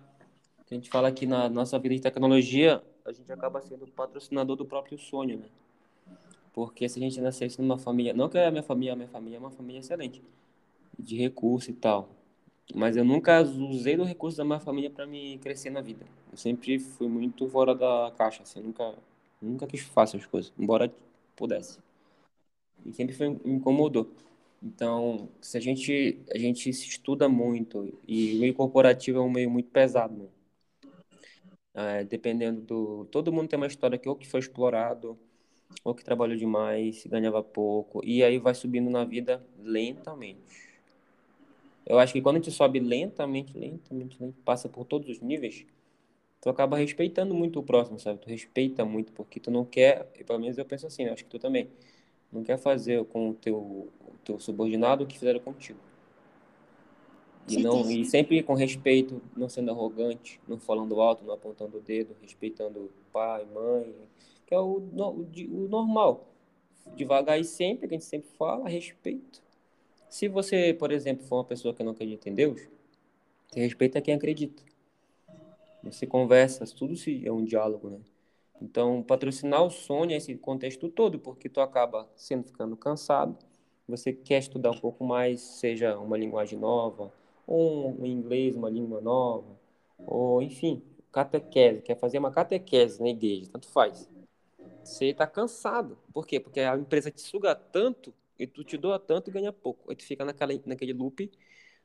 que a gente fala que na nossa vida de tecnologia, a gente acaba sendo patrocinador do próprio sonho, né? Porque se a gente nascesse numa família, não que a minha família, a minha família é uma família excelente, de recurso e tal, mas eu nunca usei do recurso da minha família para me crescer na vida. Eu sempre fui muito fora da caixa, assim, nunca, nunca quis fazer as coisas, embora pudesse. E sempre foi, me incomodou. Então, se a gente a gente se estuda muito e o meio corporativo é um meio muito pesado, né? É, dependendo do. Todo mundo tem uma história que ou que foi explorado, ou que trabalhou demais, ganhava pouco, e aí vai subindo na vida lentamente. Eu acho que quando a gente sobe lentamente, lentamente, lentamente passa por todos os níveis, tu acaba respeitando muito o próximo, sabe? Tu respeita muito, porque tu não quer, pelo menos eu penso assim, eu acho que tu também, não quer fazer com o teu, o teu subordinado o que fizeram contigo. E, não, e sempre com respeito, não sendo arrogante, não falando alto, não apontando o dedo, respeitando pai, mãe, que é o, o, o normal. Devagar e sempre, que a gente sempre fala, respeito. Se você, por exemplo, for uma pessoa que não acredita em Deus, respeita quem acredita. Você conversa, tudo se é um diálogo, né? Então, patrocinar o sonho é esse contexto todo, porque tu acaba sendo ficando cansado, você quer estudar um pouco mais, seja uma linguagem nova, ou um inglês, uma língua nova, ou enfim, catequese, quer fazer uma catequese na igreja, tanto faz. Você está cansado. Por quê? Porque a empresa te suga tanto e tu te doa tanto e ganha pouco. Aí tu fica naquela, naquele loop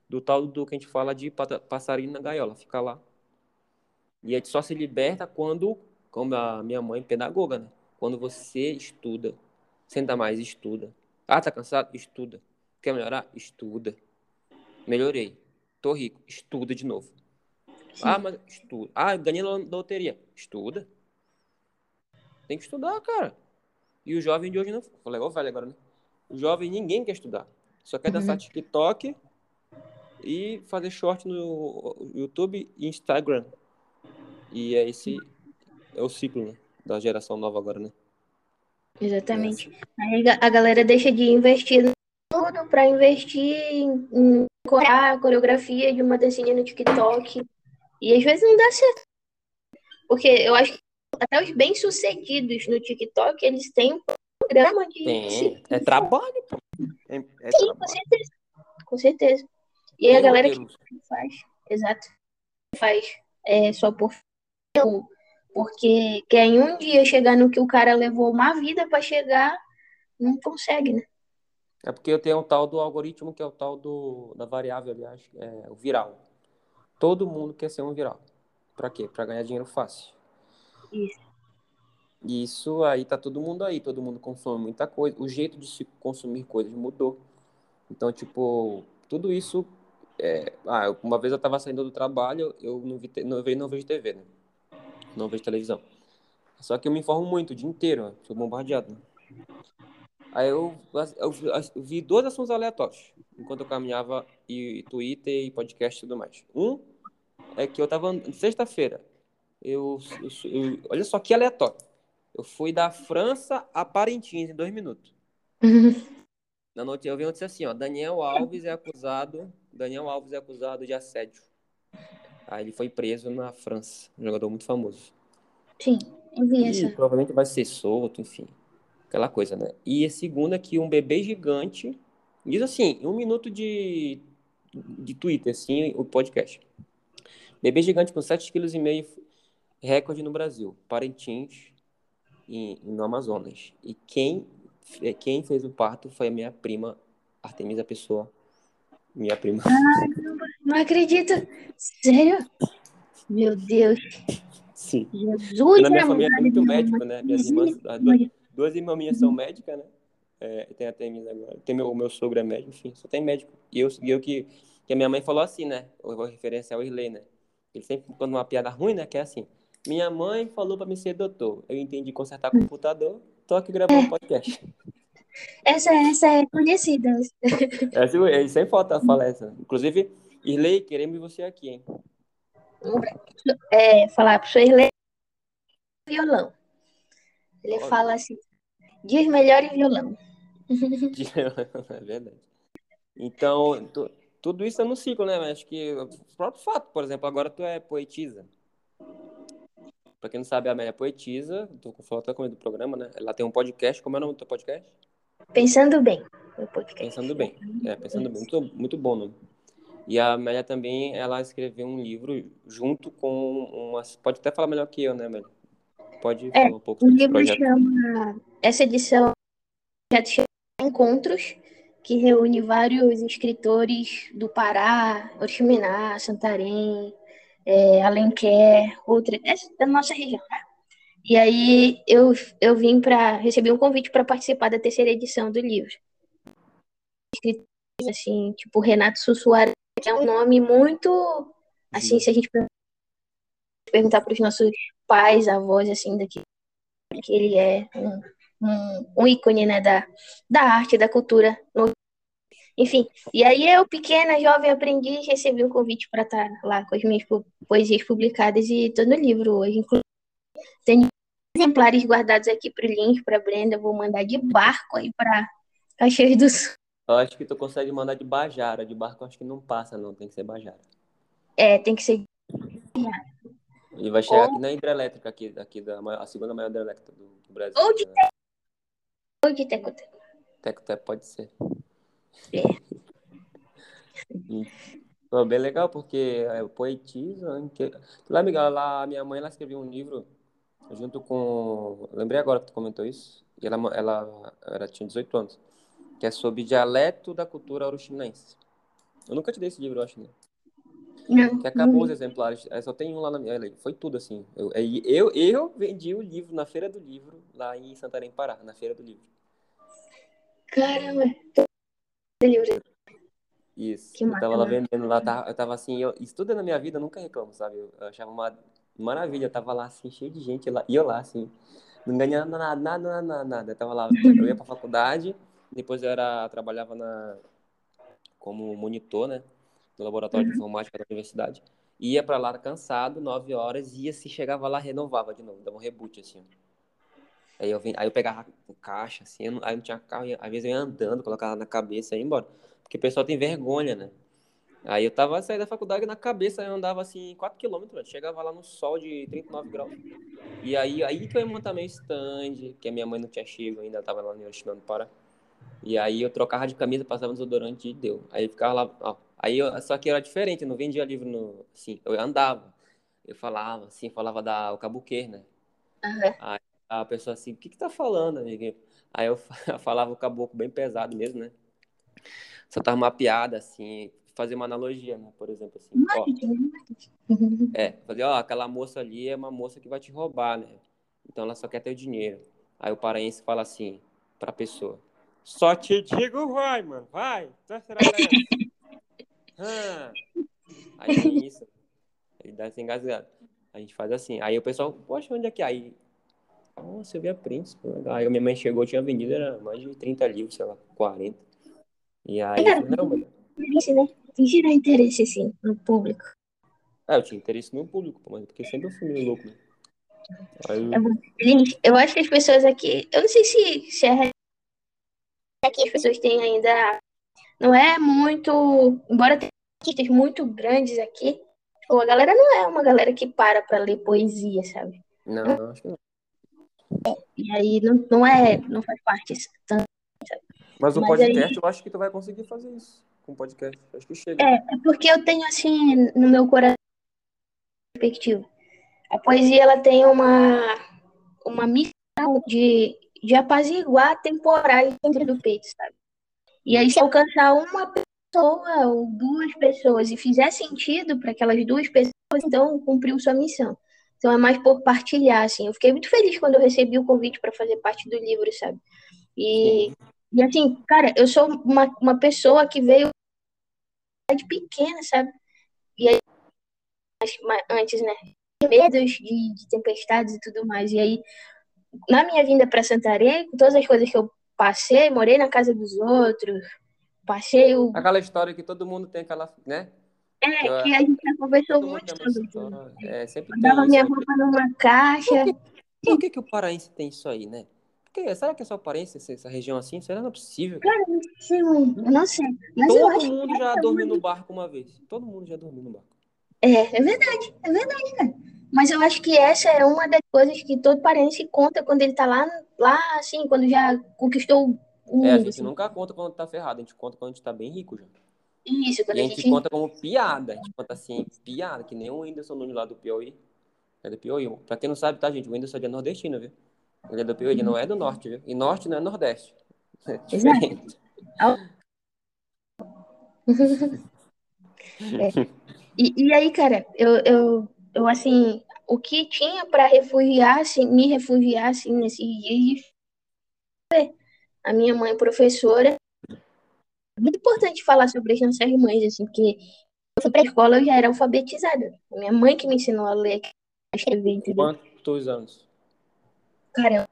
do tal do que a gente fala de passarinho na gaiola. Fica lá. E aí tu só se liberta quando, como a minha mãe, pedagoga, né? Quando você estuda. Senta mais, estuda. Ah, tá cansado? Estuda. Quer melhorar? Estuda. Melhorei. Tô rico. Estuda de novo. Sim. Ah, mas estuda. Ah, ganhei na loteria. Estuda. Tem que estudar, cara. E o jovem de hoje não. Falei, igual velho agora, né? O jovem, ninguém quer estudar. Só quer dançar uhum. TikTok e fazer short no YouTube e Instagram. E é esse é o ciclo né? da geração nova agora, né? Exatamente. Aí a galera deixa de investir tudo para investir em, a coreografia de uma dancinha no TikTok. E às vezes não dá certo. Porque eu acho que até os bem-sucedidos no TikTok, eles têm um programa de. Tem, é trabalho, pô. É, é Sim, trabalho. com certeza. Com certeza. E Tem a galera que faz, exato, faz é, só por porque quer em um dia chegar no que o cara levou uma vida para chegar, não consegue, né? É porque eu tenho um tal do algoritmo que é o tal do, da variável, aliás, é o viral. Todo mundo quer ser um viral. Para quê? Para ganhar dinheiro fácil. Isso. Isso aí tá todo mundo aí, todo mundo consome muita coisa. O jeito de se consumir coisas mudou. Então, tipo, tudo isso. É... Ah, uma vez eu tava saindo do trabalho, eu não, vi, não, vejo, não vejo TV, né? Não vejo televisão. Só que eu me informo muito o dia inteiro, né? sou bombardeado. Né? Aí eu, eu, eu, vi dois assuntos aleatórios enquanto eu caminhava e Twitter e podcast e tudo mais. Um é que eu tava sexta-feira. Eu, eu, olha só que aleatório. Eu fui da França a Parintins em dois minutos. Na noite eu vi onde disse assim, ó, Daniel Alves é acusado, Daniel Alves é acusado de assédio. Aí ele foi preso na França, um jogador muito famoso. Sim, eu vi e provavelmente vai ser solto, enfim. Aquela coisa, né? E a segunda é que um bebê gigante, diz assim, um minuto de, de Twitter, assim, o podcast. Bebê gigante com 7,5 kg, recorde no Brasil. Parintins, em, no Amazonas. E quem, é, quem fez o parto foi a minha prima, Artemisa Pessoa. Minha prima. Caramba, não acredito. Sério? Meu Deus. Sim. Jesus, na minha família tem muito médico, né? Minhas irmãs, duas, duas irmãs minhas são médicas, né? É, tem a Artemisa agora. Tem meu, o meu sogro é médico, enfim, só tem médico. E eu, eu que, que a minha mãe falou assim, né? Eu vou referenciar o Irley, né? Ele sempre, quando uma piada ruim, né? Que é assim. Minha mãe falou para me ser doutor. Eu entendi consertar computador, tô aqui gravando um podcast. Essa, essa é conhecida. Essa, é, sem falta falar essa. Inclusive, Irley, queremos você aqui, hein? É, falar pro Irley violão. Ele Olha. fala assim, diz melhor em violão. é verdade. Então, tu, tudo isso é no ciclo, né? Acho que o próprio fato, por exemplo, agora tu é poetisa. Pra quem não sabe, a Amélia é poetisa. Tô com falta do programa, né? Ela tem um podcast. Como é o nome do teu podcast? Pensando Bem. Pensando Bem. É, Pensando Bem. Muito, muito bom nome. E a Amélia também, ela escreveu um livro junto com uma... Pode até falar melhor que eu, né, Amélia? Pode é, falar um pouco sobre o livro chama... Essa edição chama Encontros, que reúne vários escritores do Pará, Oriximiná, Santarém, é, Alenquer, outra, essa da nossa região, né? E aí eu, eu vim para receber um convite para participar da terceira edição do livro. Assim, tipo Renato Sussuaré, que é um nome muito assim, se a gente perguntar para os nossos pais, avós assim daqui, que ele é um, um, um ícone, né, da, da arte, da cultura no enfim, e aí eu, pequena, jovem aprendiz, recebi um convite para estar lá com as minhas poesias publicadas e estou no livro hoje. Inclusive, tenho exemplares guardados aqui para o link, para Brenda. Vou mandar de barco aí para Caxias do Sul. Eu acho que tu consegue mandar de Bajara. De barco acho que não passa, não. Tem que ser Bajara. É, tem que ser. E vai chegar Ou... aqui na hidrelétrica, aqui, aqui da a segunda maior hidrelétrica do, do Brasil. Ou de, né? Ou de Teco-Teco. Teco-Teco pode ser. É. Pô, bem legal, porque eu poetizo. Que... Lá, Miguel, lá, minha mãe ela escreveu um livro junto com. Lembrei agora que tu comentou isso. E ela, ela, ela tinha 18 anos. Que é sobre dialeto da cultura orochinense. Eu nunca te dei esse livro, eu acho, né? Não. Que acabou os exemplares. Só tem um lá na minha. Foi tudo assim. Eu, eu, eu vendi o livro na Feira do Livro, lá em Santarém, Pará, na Feira do Livro. Caramba, livro. Isso. Que eu tava lá vendendo lá, tava, eu tava assim, eu, isso tudo na minha vida, eu nunca reclamo, sabe? Eu, eu achava uma maravilha, eu tava lá assim, cheio de gente, lá, e eu lá assim, não ganhava nada, nada, nada, nada. Eu tava lá, eu ia pra faculdade, depois eu era, trabalhava na, como monitor, né? No laboratório de uhum. informática da universidade. Ia pra lá cansado, nove horas, ia se chegava lá, renovava de novo, dava um reboot, assim. Aí eu, vim, aí eu pegava caixa, assim, não, aí não tinha carro, às vezes eu ia andando, colocava na cabeça e ia embora. Porque o pessoal tem vergonha, né? Aí eu tava saindo da faculdade na cabeça, eu andava assim 4 km, chegava lá no sol de 39 graus. E aí, aí que eu ia montar meu stand, que a minha mãe não tinha chego ainda, tava lá no Yoshimano para. E aí eu trocava de camisa, passava desodorante e deu. Aí ficava lá, ó. Aí eu, só que era diferente, eu não vendia livro no, assim, eu andava. Eu falava, assim, falava da o cabuquê, né? Uhum. Aí a pessoa assim, o que que tá falando, amigo? Aí eu falava o caboclo bem pesado mesmo, né? Só tava uma piada, assim, fazer uma analogia, né? Por exemplo, assim, ó, é, fazer, ó, aquela moça ali é uma moça que vai te roubar, né? Então ela só quer ter o dinheiro. Aí o paraense fala assim pra pessoa, só te digo vai, mano, vai, tá ah. Aí é isso, ele dá essa engasgada. A gente faz assim, aí o pessoal, poxa, onde é que é? Aí nossa, eu vi a Príncipe, legal. Aí minha mãe chegou, tinha vendido, era mais de 30 livros, sei lá, 40. E aí, é, não? Tem gerar interesse, assim, no público. É, eu tinha interesse no público, mas porque sempre eu fui meio louco, né? Aí... É Gente, eu acho que as pessoas aqui, eu não sei se, se é aqui as pessoas têm ainda, não é muito, embora tenha artistas muito grandes aqui, ou a galera não é uma galera que para pra ler poesia, sabe? Não, acho que não. E aí não, não é, não faz parte tanto. Mas o Mas podcast aí... eu acho que tu vai conseguir fazer isso com o podcast. Acho que chega. É, é porque eu tenho assim no meu coração perspectiva. A poesia ela tem uma uma missão de, de apaziguar temporais dentro do peito, sabe? E aí se alcançar uma pessoa ou duas pessoas e fizer sentido para aquelas duas pessoas, então cumpriu sua missão. Então é mais por partilhar, assim. Eu fiquei muito feliz quando eu recebi o convite para fazer parte do livro, sabe? E, e assim, cara, eu sou uma, uma pessoa que veio de pequena, sabe? E aí, antes, né? Medos de, de tempestades e tudo mais. E aí, na minha vinda para Santarém, com todas as coisas que eu passei, morei na casa dos outros, passei o. Aquela história que todo mundo tem aquela, né? É, que a gente já conversou muito sobre isso. É, sempre Dava minha roupa numa caixa. Por que, que o paraense tem isso aí, né? Porque, será que é só paraense essa região assim? Será que não é possível? Cara, eu não sei. Mas Todo mundo já dormiu no barco uma vez. Todo mundo já dormiu no barco. É, é verdade. É verdade, cara. Mas eu acho que essa é uma das coisas que todo paraense conta quando ele tá lá, lá assim, quando já conquistou o mundo. É, a gente assim. nunca conta quando tá ferrado, a gente conta quando a gente tá bem rico já. Isso, quando e a gente, conta como piada, a gente conta assim, piada, que nem o Whindersson Nunes lá do Piauí. É do Piauí. Pra quem não sabe, tá, gente? O Whindersson é nordestino, viu? Ele é do Piauí, ele não é do norte, viu? E norte não é nordeste. É diferente. é. E, e aí, cara, eu, eu, eu assim, o que tinha para refugiar, assim, me refugiar, assim, nesses dias, a minha mãe professora. É muito importante falar sobre as nossas mães, assim, porque eu fui pra escola, eu já era alfabetizada. Minha mãe que me ensinou a ler, a escrever, entendeu? Quantos anos? Cara,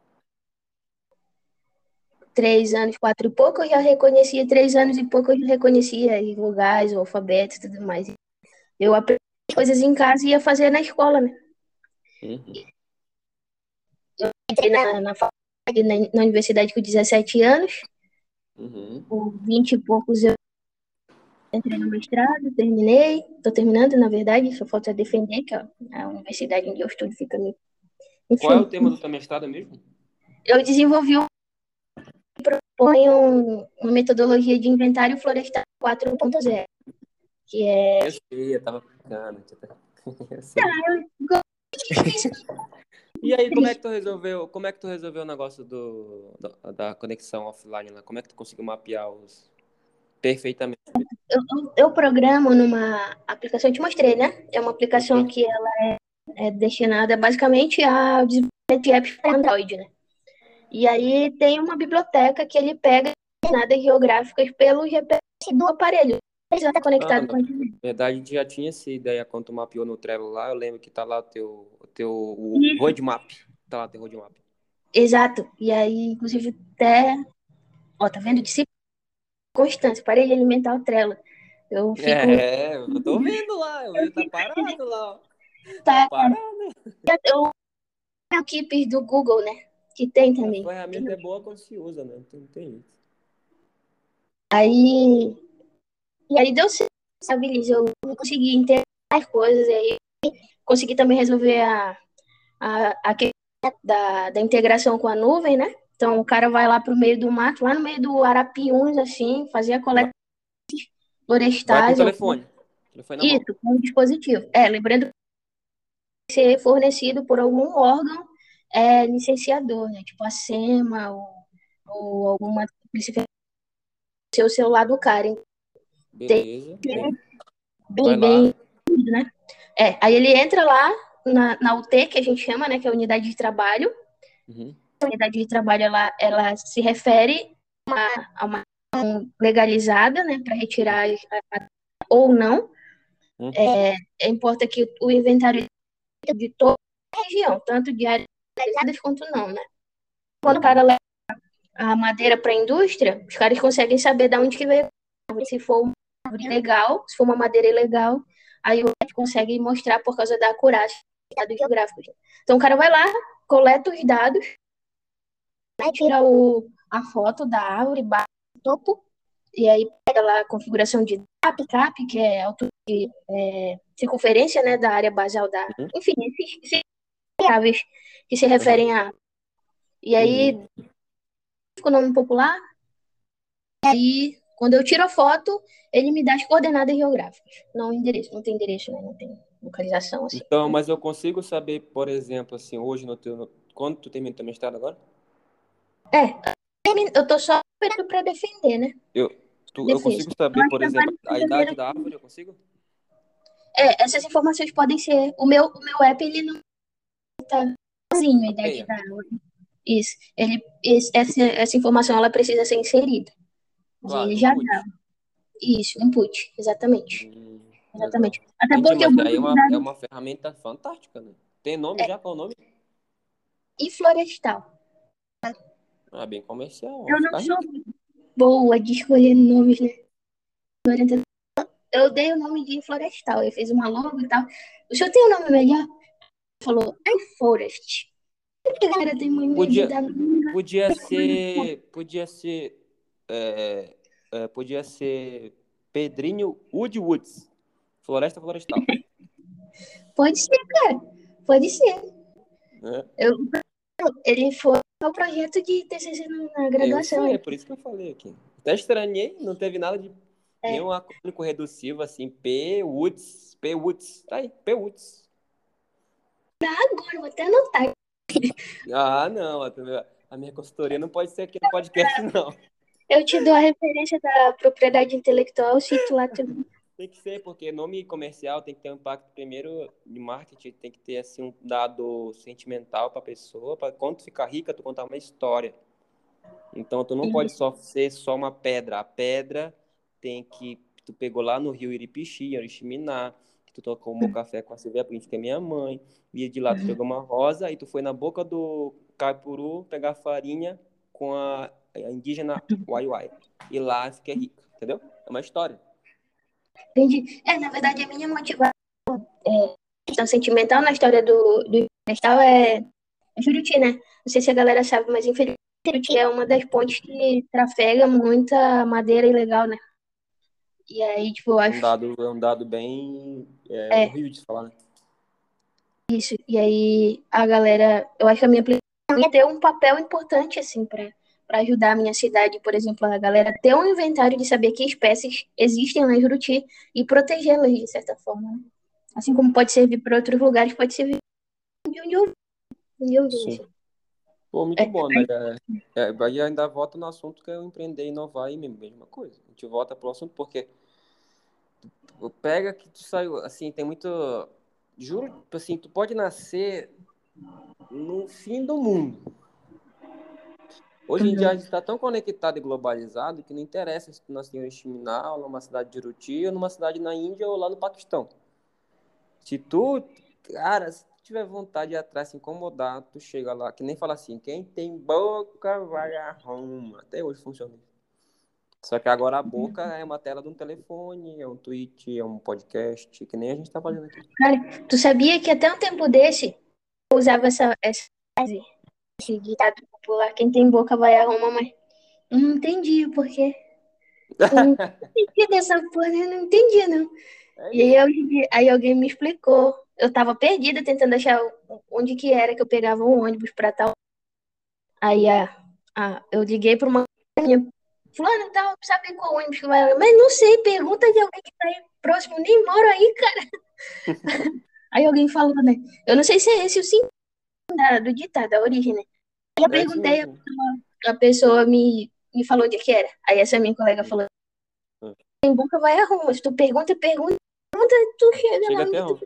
três anos, quatro e pouco, eu já reconhecia, três anos e pouco, eu já reconhecia vogais, o alfabeto e tudo mais. Eu aprendi coisas em casa e ia fazer na escola, né? Uhum. Eu entrei na, na faculdade, na, na universidade com 17 anos, Uhum. com 20 e poucos eu entrei no mestrado, terminei, tô terminando, na verdade, só falta defender, que a, a universidade onde eu estudo fica meio... Enfim, Qual é o tema do teu mestrado mesmo? eu desenvolvi um propõe um, uma metodologia de inventário florestal 4.0, que é Eu sei, eu tava ficando. Eu sei. E aí, como é que tu resolveu, como é que tu resolveu o negócio do, da, da conexão offline lá? Como é que tu conseguiu mapear os perfeitamente? eu, eu- eu programo numa aplicação, eu te mostrei, né? É uma aplicação Uhum. que ela é, é destinada basicamente a desenvolvimento de apps para Android, né? E aí tem uma biblioteca que ele pega coordenadas geográficas pelo GPS do aparelho. Ele está conectado Ah, com a internet. Na verdade, a gente já tinha essa ideia quando tu mapeou no Trello lá. Eu lembro que tá lá o teu, teu o roadmap. Tá lá o teu roadmap. Exato. E aí, inclusive, até. Ó, tá vendo? Disciplina constância. Parei de alimentar o Trello. Eu fico. É, eu tô vendo lá. Eu vi, tá parado lá. Tá, Tá parado. eu o Keeper do Google, né? Que tem A também. ferramenta é boa quando se usa, né? Não tem isso. Aí. E aí deu certo, sabe, Liz? Eu consegui entender as coisas. E aí consegui também resolver a, a, a questão da, da integração com a nuvem, né? Então o cara vai lá pro meio do mato, lá no meio do Arapiuns, assim, fazer a coleta Vai com florestais. o telefone. Telefone mão. Isso, com o dispositivo. É, lembrando que ser fornecido por algum órgão é, licenciador, né? Tipo a SEMA ou, ou alguma seu celular do cara. hein? Beleza. Bem, bem, né? É, aí ele entra lá na, na UT, que a gente chama, né? Que é a unidade de trabalho. Uhum. A unidade de trabalho, ela, ela se refere a uma, a uma ação legalizada, né? Para retirar a- a- ou não. Uhum. É, é importante que o inventário de toda a região, tanto de áreas legalizadas quanto não, né? Quando o cara leva a madeira para a indústria, os caras conseguem saber de onde que veio. Se for árvore legal, se for uma madeira ilegal, aí o cara consegue mostrar por causa da dos dados geográficos. Então o cara vai lá, coleta os dados, né, tira o, a foto da árvore, bate no topo, e aí pega lá a configuração de cap, cap, que é a altura de é, circunferência né, da área basal da. Uhum. Enfim, esses, variáveis que se referem a. E aí, fica o nome popular. E aí, quando eu tiro a foto, ele me dá as coordenadas geográficas. Não o endereço, não tem endereço, né? Não tem localização assim. Então, mas eu consigo saber, por exemplo, assim, hoje no teu. no- Quando tu termina teu mestrado agora? É, eu tô só esperando para defender, né? Eu, tu, eu consigo saber, por exemplo, a idade da árvore, eu consigo? É, essas informações podem ser. O meu, o meu app, ele não tá sozinho a idade da árvore. Isso. Ele, esse- essa, essa informação ela precisa ser inserida. Claro, ele já input. dá. Isso, input, exatamente. Hum, Exatamente. Até porque o mas aí é uma, é uma ferramenta fantástica, né? Tem nome já? Qual o nome? e florestal. Ah, bem comercial. Eu não sou rico. boa de escolher nomes, né? Eu dei o nome de florestal. Eu fiz uma logo e tal. O senhor tem um nome melhor? Falou, iForest. Porque a galera tem uma Podia-. Podia ser. Podia ser. É, é, podia ser Pedrinho Woodwoods. Floresta Florestal. Pode ser, cara. Pode ser. né? Eu, ele foi o projeto de TCC na graduação. é por isso que eu falei aqui. Até estranhei, não teve nada de. É. Nenhum acônico reduzivo assim. P Woods. P Woods. Tá aí, P Woods. Agora, vou até anotar. Ah, não. A minha consultoria não pode ser aqui no podcast, não. Eu te dou a referência da propriedade intelectual, cito lá também. Tem que ser, porque nome comercial tem que ter um impacto primeiro de marketing, tem que ter assim um dado sentimental para a pessoa, para quando tu ficar rica, tu contar uma história. Então tu não pode só ser só uma pedra. A pedra tem que tu pegou lá no Rio Iripixi, Oriximiná, que tu tomou café com a Silvia Prince, que é minha mãe, e de lá tu pegou uma rosa e tu foi na boca do Caipuru pegar farinha com a, a indígena Waiwai. E lá fiquei rica, entendeu? É uma história. Entendi. É, na verdade, a minha motivação é, questão sentimental na história do, do Nestal é, é Juruti, né? Não sei se a galera sabe, mas infelizmente Juruti é uma das pontes que trafega muita madeira ilegal, né? E aí, tipo, acho. Um dado, é um dado bem é, É. horrível de falar, né? Isso. E aí, a galera. Eu acho que a minha aplicação tem um papel importante, assim, pra, pra ajudar a minha cidade, por exemplo, a galera ter um inventário de saber que espécies existem lá em Juruti e protegê-las de certa forma, né? Assim como pode servir para outros lugares, pode servir de onde eu, onde eu Sim. Pô, muito É, bom, mas é, é, aí ainda volta no assunto que é o empreender e inovar aí mesmo, mesma coisa. A gente volta pro assunto porque pega que tu saiu, assim, tem muito, juro, tipo assim, tu pode nascer no fim do mundo. Hoje em dia a gente está tão conectado e globalizado que não interessa se tu nasceu em Chiminá, ou numa cidade de Juruti, ou numa cidade na Índia, ou lá no Paquistão. Se tu, cara, se tu tiver vontade de atrás, se incomodar, tu chega lá, que nem fala assim, quem tem boca vai a Roma. Até hoje funciona isso. Só que agora a boca é uma tela de um telefone, é um tweet, é um podcast, que nem a gente tá fazendo aqui. Cara, tu sabia que até um tempo desse eu usava essa, essa frase, esse ditado popular, quem tem boca vai a Roma, mas eu não entendi o porquê. Eu não entendi dessa porra, eu não entendi, não. É E aí, eu- aí alguém me explicou. Eu tava perdida tentando achar onde que era que eu pegava um ônibus pra tal. Aí a, a, eu liguei pra uma fulano, tal, sabe qual ônibus que vai? Mas não sei, pergunta de alguém que tá aí próximo, nem moro aí, cara. Aí alguém falou, né? Eu não sei se é esse o sentido da- do ditado, da origem, né? Aí eu É perguntei, mesmo. a pessoa me, me falou onde que era. Aí essa minha colega falou, Hum. em boca vai a Roma. Se tu pergunta, pergunta, pergunta, tu chega Chega lá. tu-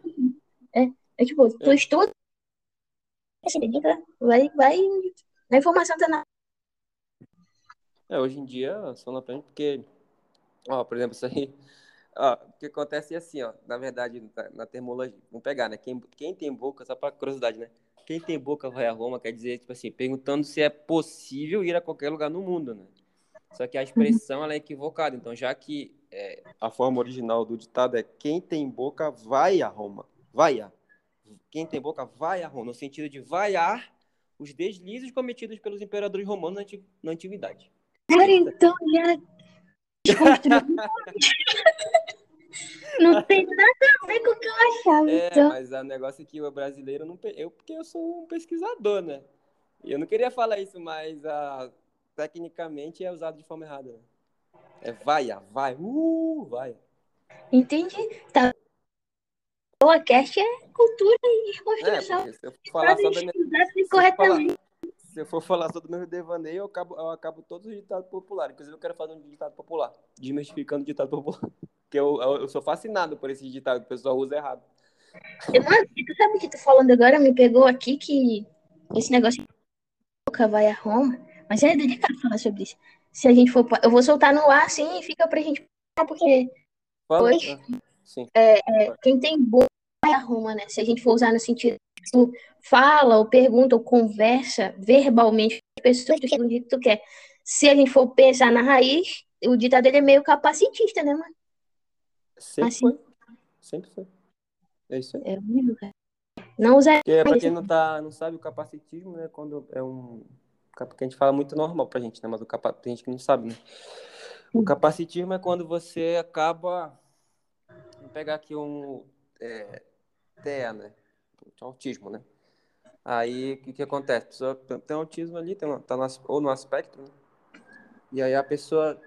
É tipo, tu É. estuda, se dedica, vai, vai, a informação tá na... É, hoje em dia só não aprende porque, ó, por exemplo, isso aí, ó, o que acontece é assim, ó, na verdade, na, na termologia, vamos pegar, né, quem, quem tem boca, só para curiosidade, né, quem tem boca vai a Roma, quer dizer, tipo assim, perguntando se é possível ir a qualquer lugar no mundo, né, só que a expressão, ela é equivocada, então, já que é, a forma original do ditado é quem tem boca vai a Roma, vai a, quem tem boca vai a Roma, no sentido de vaiar os deslizes cometidos pelos imperadores romanos na anti- na antiguidade. Cara, então já. Não tem nada a ver com o que eu achava, É, então. mas o negócio é que o brasileiro não. Eu, porque eu sou um pesquisador, né? Eu não queria falar isso, mas ah, tecnicamente é usado de forma errada. né? É vaia, vai, uh, vai. Entendi. Tá. O cast é cultura e É, desconstrução. porque se eu falar só da minha, Estudado se eu for falar, só do meu devaneio, eu acabo, eu acabo todos os ditados populares. Inclusive, eu quero fazer um ditado popular, desmistificando o ditado popular. Porque eu, eu, eu sou fascinado por esse ditado que o pessoal usa errado. Mano, tu sabe o que tu falando agora? Me pegou aqui que esse negócio de boca vai a Roma, mas é delicado falar sobre isso. Se a gente for. Eu vou soltar no ar assim e fica pra gente. Porque Fala. Ah, sim. quem tem boca vai a Roma, né? Se a gente for usar no sentido tu fala ou pergunta ou conversa verbalmente com as pessoas, chega onde tu quer. Se a gente for pensar na raiz, o ditado ele é meio capacitista, né, mano? Sempre Assim. foi. Sempre foi. É isso aí. É horrível, cara. Não usar. Porque, pra quem não, tá, não sabe, o capacitismo, né, quando é um... Porque a gente fala muito normal pra gente, né, mas o capa... tem gente que não sabe, né. O capacitismo é quando você acaba... Vamos pegar aqui um... É, TEA, né, autismo, né. Aí, o que que acontece? A pessoa tem autismo ali, tem uma, tá no, ou no aspecto, né? E aí a pessoa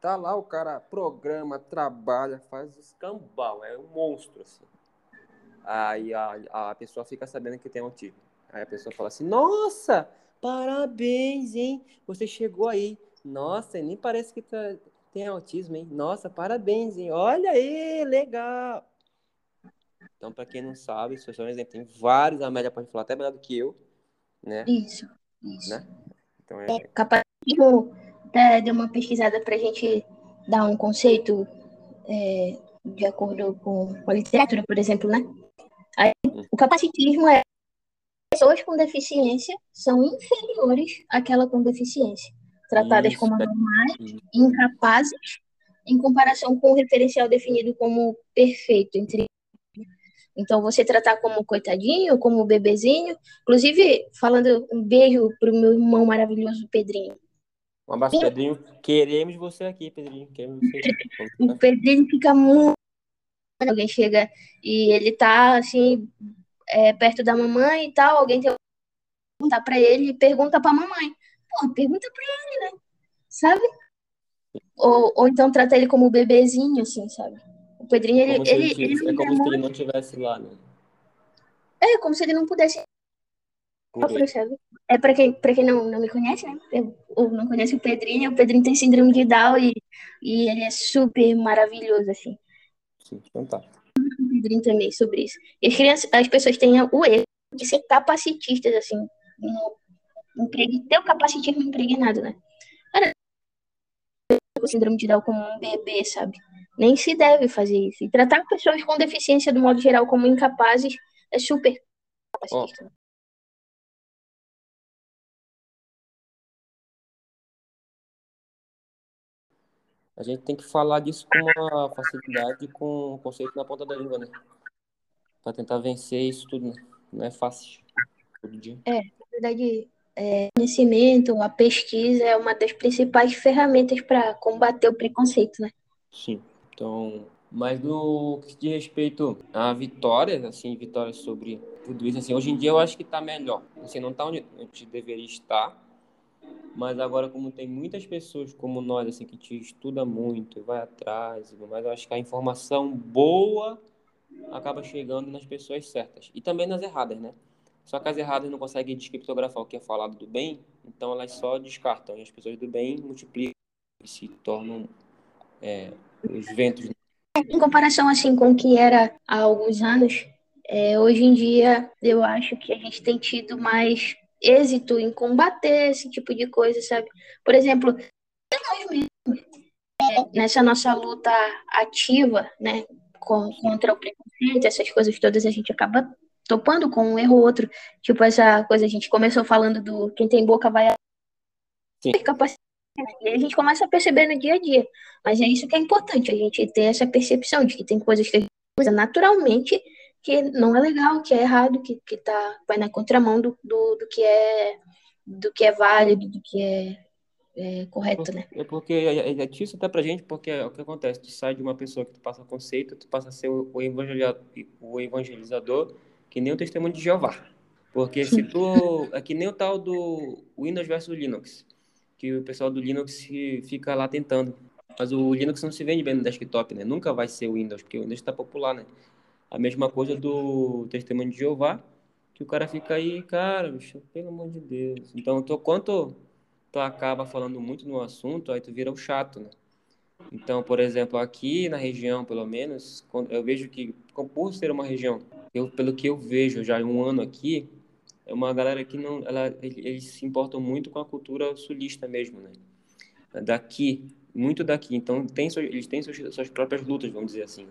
tá lá, o cara programa, trabalha, faz escambau, é um monstro, assim. Aí a, a pessoa fica sabendo que tem autismo. Aí a pessoa fala assim: Nossa, parabéns, hein? Você chegou aí. Nossa, nem parece que tá, tem autismo, hein? Nossa, parabéns, hein? Olha aí, legal. Então, para quem não sabe, um exemplo, tem vários, a média pode falar até melhor do que eu, né? Isso, isso. Né? Então, é... é capacitismo, até deu uma pesquisada para a gente dar um conceito é, de acordo com a literatura, por exemplo, né? Aí, o capacitismo é pessoas com deficiência são inferiores àquela com deficiência, tratadas Isso. como normais, incapazes, em comparação com o referencial definido como perfeito entre então, você tratar como coitadinho, como bebezinho. Inclusive, falando um beijo pro meu irmão maravilhoso, Pedrinho. Um abraço, Pedrinho. Queremos você aqui, Pedrinho. Queremos você aqui. o Pedrinho fica muito. Alguém chega e ele tá assim, é, perto da mamãe e tal, alguém tem que perguntar pra ele e pergunta pra mamãe. Pô, pergunta pra ele, né? Sabe? Ou, ou então trata ele como bebezinho, assim, sabe? O Pedrinho, ele. Como ele, ele, ele é como se ele não estivesse lá, né? É, como se ele não pudesse. É para quem, pra quem não, não me conhece, né? Eu, ou não conhece o Pedrinho, o Pedrinho tem síndrome de Down e, e ele é super maravilhoso, assim. Sim, fantástico. O Pedrinho também sobre isso. E as, crianças, as pessoas têm o erro de ser capacitistas, assim. No, ter o capacitismo impregnado, né? Cara, o síndrome de Down como um bebê, sabe? Nem se deve fazer isso. E tratar pessoas com deficiência, do modo geral, como incapazes é super. Oh. A gente tem que falar disso com uma facilidade, com o conceito na ponta da língua, né? Para tentar vencer isso tudo, né? Não é fácil. Todo dia. É, na verdade, é, conhecimento, a pesquisa é uma das principais ferramentas para combater o preconceito, né? Sim. Então, mas no que diz respeito a vitórias, assim, vitórias sobre tudo isso, assim, hoje em dia eu acho que está melhor. Assim, não está onde a gente deveria estar, mas agora como tem muitas pessoas como nós, assim, que te estuda muito, vai atrás, mas eu acho que a informação boa acaba chegando nas pessoas certas e também nas erradas, né? Só que as erradas não conseguem descriptografar o que é falado do bem, então elas só descartam. E as pessoas do bem multiplicam e se tornam é, os ventos. Em comparação assim com o que era há alguns anos, é, hoje em dia eu acho que a gente tem tido mais êxito em combater esse tipo de coisa, sabe? Por exemplo, nós mesmos, é, nessa nossa luta ativa, né, contra o preconceito, essas coisas todas, a gente acaba topando com um erro ou outro. Tipo, essa coisa, a gente começou falando do quem tem boca vai. Sim. E a gente começa a perceber no dia a dia. Mas é isso que é importante, a gente ter essa percepção de que tem coisas que a gente usa naturalmente que não é legal, que é errado, que, que tá, vai na contramão do, do, do que é do que é válido, do que é, é correto, né? É porque é, é, é isso até pra gente, porque é o que acontece, tu sai de uma pessoa que tu passa conceito, tu passa a ser o, o, evangelizador, o evangelizador que nem o testemunho de Jeová. Porque se tu. É que nem o tal do Windows versus Linux que o pessoal do Linux fica lá tentando. Mas o Linux não se vende bem no desktop, né? Nunca vai ser o Windows, porque o Windows está popular, né? A mesma coisa do Testemunho de Jeová, que o cara fica aí, cara, bicho, pelo amor de Deus. Então, tô, quanto tu acaba falando muito no assunto, aí tu vira o chato, né? Então, por exemplo, aqui na região, pelo menos, eu vejo que, por ser uma região, eu, pelo que eu vejo já um ano aqui, é uma galera que não, ela, eles se importam muito com a cultura sulista mesmo, né? Daqui, muito daqui. Então tem, eles têm suas, suas próprias lutas, vamos dizer assim.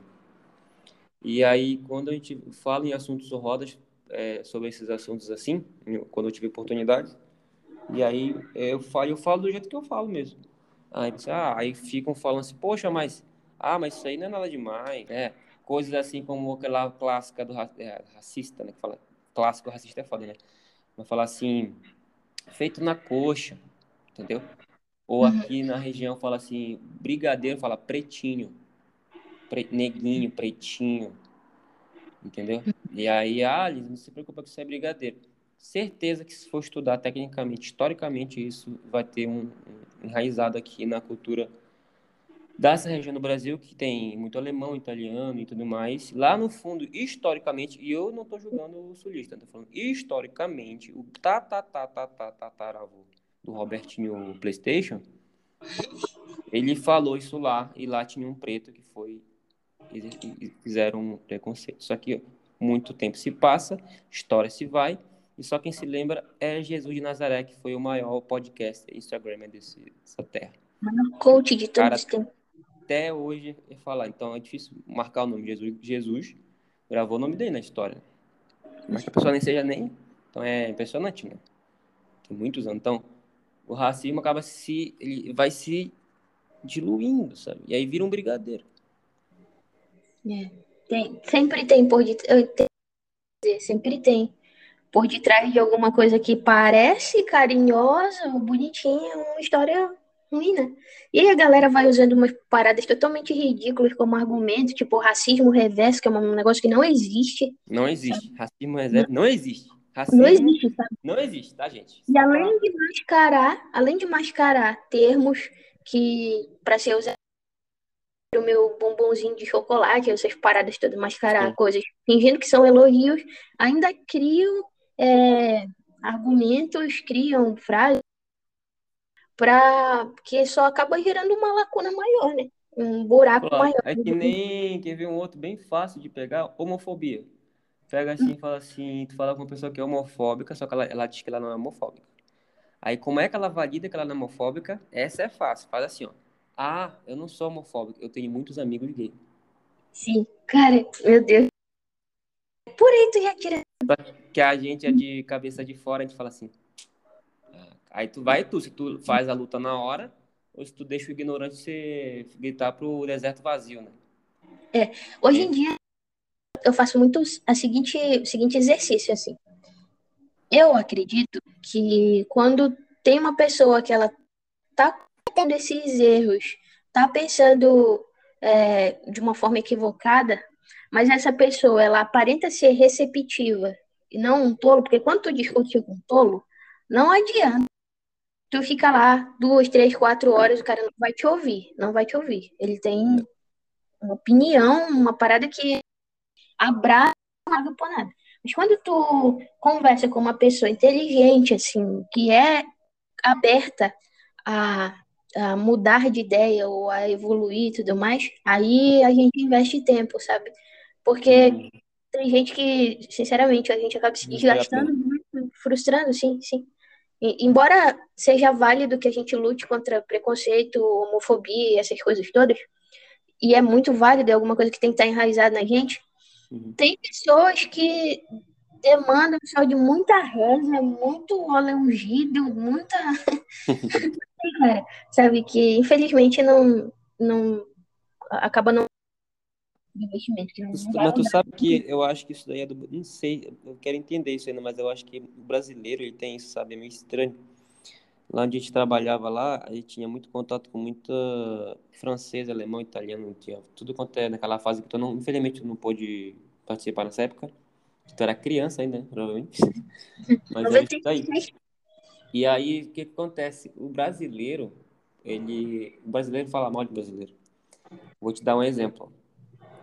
E aí, quando a gente fala em assuntos ou rodas é, sobre esses assuntos assim, quando eu tive oportunidade, e aí eu falo, eu falo do jeito que eu falo mesmo. Aí, ah, aí ficam falando assim, poxa, mas ah, mas isso aí não é nada demais, né? Coisas assim como aquela clássica do é, racista, né? Que fala, clássico racista é foda, né? Vai falar assim, feito na coxa, entendeu? Ou uhum. aqui na região fala assim, brigadeiro fala pretinho, pre, neguinho, pretinho, entendeu? E aí, ah, não se preocupa que isso é brigadeiro. Certeza que se for estudar tecnicamente, historicamente, isso vai ter um, um enraizado aqui na cultura dessa região do Brasil que tem muito alemão, italiano e tudo mais. Lá no fundo, historicamente, e eu não estou julgando o sulista, estou falando historicamente, o tatatatataravô do Robertinho PlayStation Ele falou isso lá, e lá tinha um preto que foi. Fizeram um preconceito. Só que muito tempo se passa, história se vai, e só quem se lembra é Jesus de Nazaré, que foi o maior podcast Instagram desse, dessa terra. Coach de todos os tempos. Até hoje é falar, então é difícil marcar o nome Jesus. Jesus gravou o nome dele na história. Mas que a pessoa nem seja nem. Então é impressionante, né? Tem muitos anos. Então, o racismo acaba se. Ele vai se diluindo, sabe? E aí vira um brigadeiro. É. Tem, sempre tem por detrás. Sempre tem por detrás de alguma coisa que parece carinhosa, bonitinha, uma história ruim, né? E aí a galera vai usando umas paradas totalmente ridículas como argumento, tipo racismo reverso, que é um negócio que não existe. Não existe. Sabe? Racismo reverso não existe. Racismo não existe, sabe? Não existe, tá, gente? E além de mascarar, além de mascarar termos que para ser usados o meu bombonzinho de chocolate, essas paradas todas, mascarar Sim. coisas, fingindo que são elogios, ainda criam é, argumentos, criam frases para que só acaba gerando uma lacuna maior, né? Um buraco claro. maior. É que nem quer ver um outro bem fácil de pegar, homofobia. Pega assim e fala assim, tu fala com uma pessoa que é homofóbica, só que ela, ela diz que ela não é homofóbica. Aí como é que ela valida que ela não é homofóbica? Essa é fácil, faz assim, ó. Ah, eu não sou homofóbica, eu tenho muitos amigos gays. Sim, cara, meu Deus. Por aí tu já tira. Que a gente é de cabeça de fora, a gente fala assim. Aí tu vai tu, se tu faz a luta na hora, ou se tu deixa o ignorante se gritar pro deserto vazio, né? É, hoje em dia eu faço muito a seguinte, o seguinte exercício, assim. Eu acredito que quando tem uma pessoa que ela tá cometendo esses erros, tá pensando é, de uma forma equivocada, mas essa pessoa, ela aparenta ser receptiva e não um tolo, porque quando tu discute com um tolo, não adianta. Tu fica lá duas, três, quatro horas, o cara não vai te ouvir, não vai te ouvir. Ele tem uma opinião, uma parada que abraça nada por nada. Mas quando tu conversa com uma pessoa inteligente, assim, que é aberta a, a mudar de ideia ou a evoluir e tudo mais, aí a gente investe tempo, sabe? Porque uhum. tem gente que, sinceramente, a gente acaba se desgastando muito, frustrando, sim, sim. E, embora seja válido que a gente lute contra preconceito, homofobia, essas coisas todas, e é muito válido, é alguma coisa que tem que estar enraizada na gente, uhum. tem pessoas que demandam só de muita reza, muito óleo ungido, muita. sabe, que infelizmente não, não acaba não investimento. Que não mas tu sabe que eu acho que isso daí é do. Não sei, eu quero entender isso ainda, mas eu acho que o brasileiro ele tem isso, sabe? É meio estranho. Lá onde a gente trabalhava lá, a gente tinha muito contato com muita francês, alemão, italiano, tinha tudo quanto é naquela fase que tu não, infelizmente tu não pôde participar nessa época. Tu era criança ainda, né? provavelmente. Mas era isso daí. E aí, o que, que acontece? O brasileiro, ele. O brasileiro fala mal de brasileiro. Vou te dar um exemplo.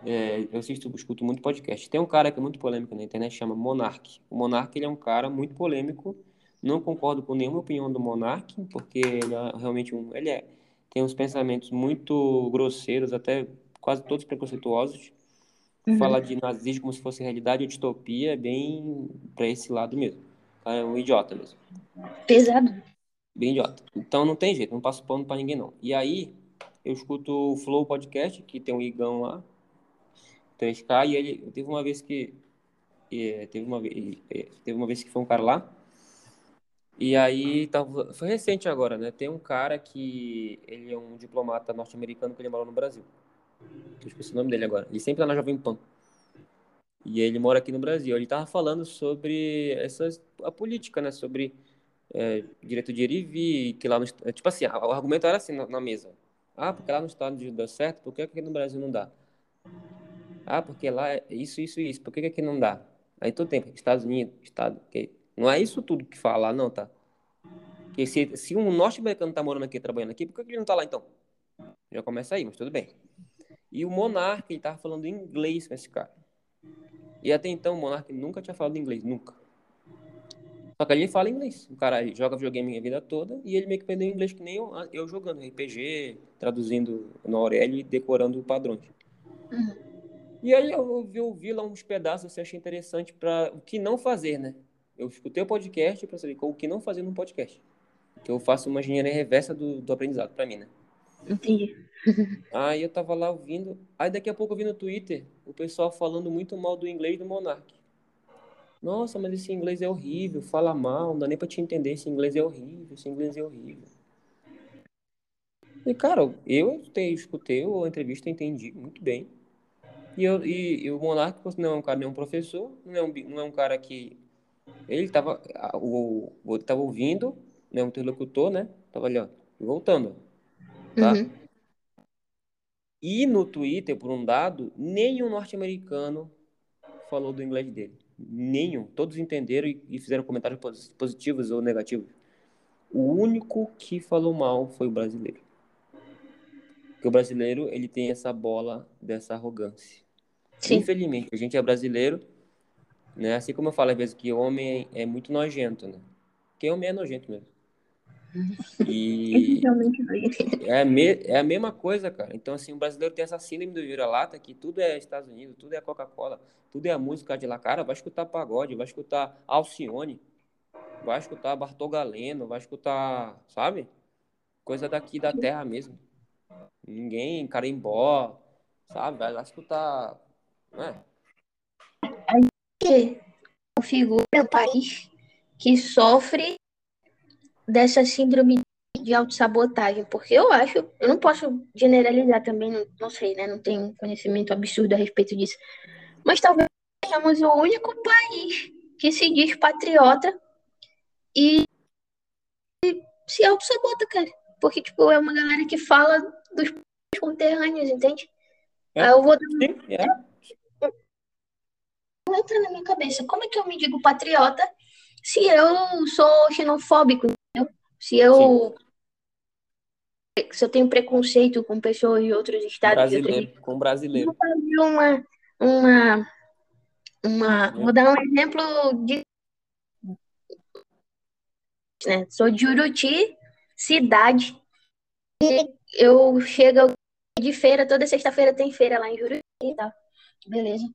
É, eu assisto, escuto muito podcast. Tem um cara que é muito polêmico na internet, chama Monark. O Monark ele é um cara muito polêmico. Não concordo com nenhuma opinião do Monark, porque ele é realmente um, ele é, tem uns pensamentos muito grosseiros, até quase todos preconceituosos. Uhum. Falar de nazismo como se fosse realidade ou distopia é bem para esse lado mesmo. É um idiota mesmo. Pesado. Bem idiota. Então não tem jeito, não passo pano para ninguém não. E aí eu escuto o Flow Podcast, que tem um Igão lá, 3K, e ele teve uma vez que é, teve uma vez teve uma vez que foi um cara lá e aí tava, foi recente agora, né? Tem um cara que ele é um diplomata norte-americano que ele morou no Brasil. Eu esqueci o nome dele agora. Ele sempre tá na Jovem Pan. E ele mora aqui no Brasil. Ele tava falando sobre essas, a política, né? Sobre é, direito de ir e vir, que lá no, tipo assim, o argumento era assim na, na mesa. Ah, porque lá no Unidos dá certo, por que aqui no Brasil não dá? Ah, porque lá é isso, isso isso. Por que, que aqui não dá? Aí todo tempo, Estados Unidos, Estado. Okay. Não é isso tudo que fala, não, tá? Que se, se um norte-americano tá morando aqui, trabalhando aqui, por que, que ele não tá lá então? Já começa aí, mas tudo bem. E o Monark, ele tava falando inglês com esse cara. E até então o Monark nunca tinha falado inglês, nunca. Só que ele fala inglês. O cara joga videogame a vida toda e ele meio que aprendeu inglês que nem eu, eu jogando RPG, traduzindo no Aurélio e decorando padrões. Uhum. E aí eu ouvi, ouvi lá uns pedaços, assim, achei interessante para o que não fazer, né? Eu escutei o podcast para saber o que não fazer num podcast. Que eu faço uma engenharia reversa do, do aprendizado para mim, né? Entendi. Aí eu tava lá ouvindo. Aí daqui a pouco eu vi no Twitter o pessoal falando muito mal do inglês do Monark. Nossa, mas esse inglês é horrível, fala mal, não dá nem pra te entender, esse inglês é horrível, esse inglês é horrível. E, cara, eu escutei a entrevista, entendi muito bem. E, eu, e, e o Monark não é um cara, nem um professor, não é um, não é um cara que. Ele tava, o, o tava ouvindo, né, um interlocutor, né? Tava ali, ó, voltando, tá? Uhum. E no Twitter, por um dado, nenhum norte-americano falou do inglês dele. Nenhum. Todos entenderam e, e fizeram comentários positivos ou negativos. O único que falou mal foi o brasileiro. Porque o brasileiro, ele tem essa bola dessa arrogância. Sim. Infelizmente, a gente é brasileiro, né? Assim como eu falo às vezes que homem é, é muito nojento, né? Porque homem é nojento mesmo. E é a, me, é a mesma coisa, cara. Então, assim, o brasileiro tem essa síndrome do vira-lata que tudo é Estados Unidos, tudo é Coca-Cola, tudo é a música de lá. Cara, vai escutar pagode, vai escutar Alcione, vai escutar Bartol Galeno, vai escutar, sabe? Coisa daqui da terra mesmo. Ninguém, carimbó, sabe? Vai lá escutar, né? que configura o país que sofre dessa síndrome de autossabotagem, porque eu acho, eu não posso generalizar também, não, não sei, né? Não tenho conhecimento absurdo a respeito disso. Mas talvez sejamos o único país que se diz patriota e se auto-sabota, cara. Porque, tipo, é uma galera que fala dos conterrâneos, entende? É. Aí eu vou Sim, é. Não entra na minha cabeça. Como é que eu me digo patriota se eu sou xenofóbico, entendeu? Se eu, se eu tenho preconceito com pessoas de outros estados, de outras brasileiro, com brasileiro. Vou uma, uma, uma, vou dar um exemplo de, né? Sou de Juruti, cidade. E eu chego de feira, toda sexta-feira tem feira lá em Juruti e tal. Beleza.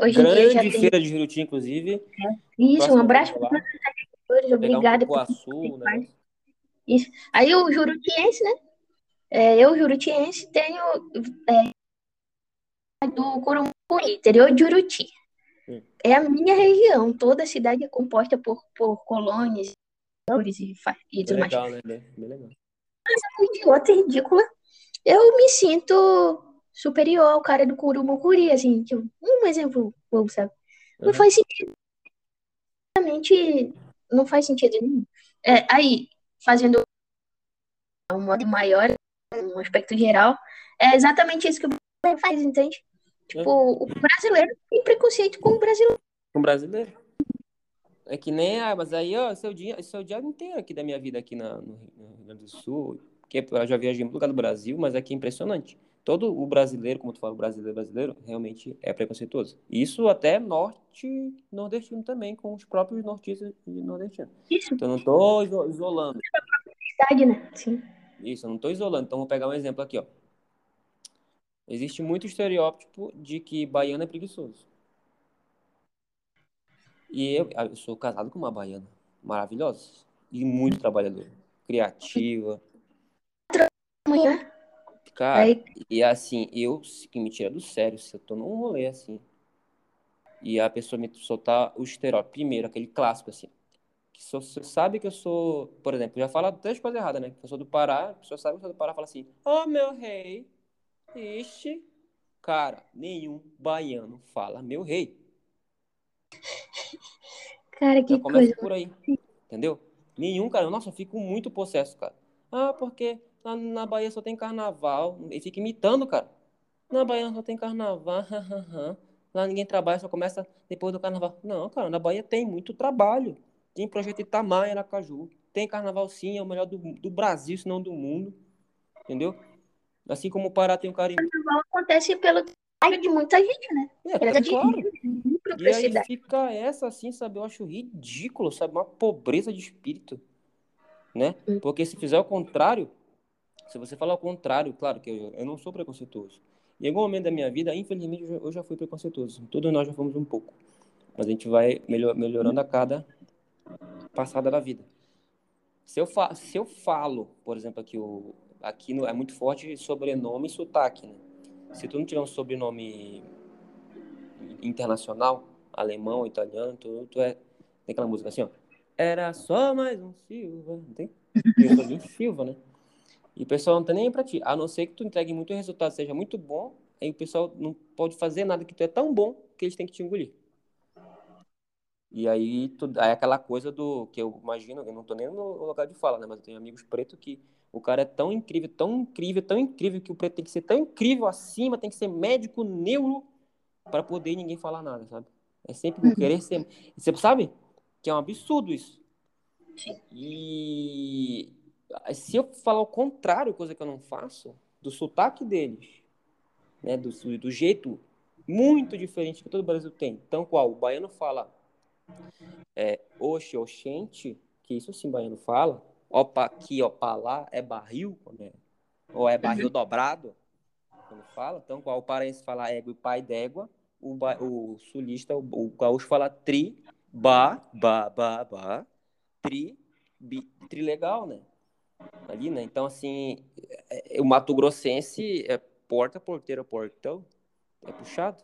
Hoje em dia já Grande tem feira de Juruti, inclusive. isso, Próximo um abraço para todos os agricultores, um obrigada por um negócio. Isso. Aí o jurutiense, né? É, eu, jurutiense, tenho é, do Curumburi, interior de Juruti. Hum. É a minha região. Toda a cidade é composta por, por colônias e, e tudo mais. legal, né? Bem, legal. Idiota, ridícula. Eu me sinto superior ao cara do Curumucuri, assim, tipo, um exemplo, bobo, sabe? Não Uhum. faz sentido. Realmente, não faz sentido nenhum. É, aí, fazendo um modo maior, um aspecto geral, é exatamente isso que o brasileiro faz, entende? Tipo, o brasileiro tem preconceito com o brasileiro. Com brasileiro. É que nem, ah, mas aí, ó, o dia, o dia inteiro aqui da minha vida aqui na, no, Rio- no Rio Grande do Sul. Que eu já viajei em muito lugar do Brasil, mas aqui é impressionante. Todo o brasileiro, como tu fala, o brasileiro brasileiro, realmente é preconceituoso. Isso até norte nordestino também, com os próprios nortistas e nordestinos. Isso, Então eu não iso- isolando. verdade, né? Sim. Isso, eu não tô isolando. Então vou pegar um exemplo aqui, ó. Existe muito estereótipo de que baiano é preguiçoso. E eu, ah, eu sou casado com uma baiana maravilhosa e muito trabalhadora, criativa. Amanhã, Cara, aí, e assim, eu que me tira do sério se eu tô num rolê assim. E a pessoa me soltar o estereótipo, primeiro, aquele clássico assim. Que só, você sabe que eu sou, por exemplo, já fala três coisas erradas, né? Que eu sou do Pará, a pessoa sabe que eu sou do Pará, fala assim: "Ô meu rei". Ixi, cara, nenhum baiano fala meu rei. cara, Já que começa coisa. por aí, entendeu? Nenhum, cara. Nossa, eu fico muito possesso, cara. Ah, porque lá na Bahia só tem carnaval. Ele fica imitando, cara. Na Bahia só tem carnaval. Lá ninguém trabalha, só começa depois do carnaval. Não, cara, na Bahia tem muito trabalho. Tem projeto Itamar, Aracaju. Tem carnaval sim, é o melhor do, do Brasil, se não do mundo. Entendeu? Assim como o Pará tem o carimbo. Acontece pelo trabalho de muita gente, né? É, Grande claro. gente, E aí fica essa assim, sabe? Eu acho ridículo, sabe? Uma pobreza de espírito, né? Hum. Porque se fizer o contrário, se você falar o contrário, claro que eu, eu não sou preconceituoso. Em algum momento da minha vida, infelizmente, eu já fui preconceituoso. Todos nós já fomos um pouco. Mas a gente vai melhor, melhorando a cada passada da vida. Se eu, fa se eu falo, por exemplo, aqui, o, aqui no, é muito forte sobrenome e sotaque, né? Se tu não tiver um sobrenome internacional, alemão, italiano, tu, tu é. Tem aquela música assim, ó. Era só mais um Silva. Não tem? Eu sou Silva, né? E o pessoal não tá nem aí pra ti. A não ser que tu entregue muito resultado, seja muito bom, aí o pessoal não pode fazer nada que tu é tão bom que eles têm que te engolir. E aí, tu, aí é aquela coisa do que eu imagino, eu não tô nem no lugar de fala, né? Mas eu tenho amigos pretos que o cara é tão incrível, tão incrível, tão incrível que o preto tem que ser tão incrível acima, tem que ser médico neuro para poder ninguém falar nada, sabe? É sempre uhum. querer ser. Você sabe que é um absurdo isso. E se eu falar o contrário, coisa que eu não faço, do sotaque deles, né, do, do jeito muito diferente que todo o Brasil tem. Então, qual? O baiano fala é, oxe, oxente, que isso sim o baiano fala. Opa aqui, opa lá, é barril, né? ou é barril uhum. dobrado, quando fala. Então, qual o paraense fala égua e pai d'égua, o, o sulista, o, o gaúcho fala tri, ba, ba, ba, ba, tri, bi, tri legal, né? Ali, né? Então, assim, é, é, o Mato Grossense é porta, porteira, portão, é puxado.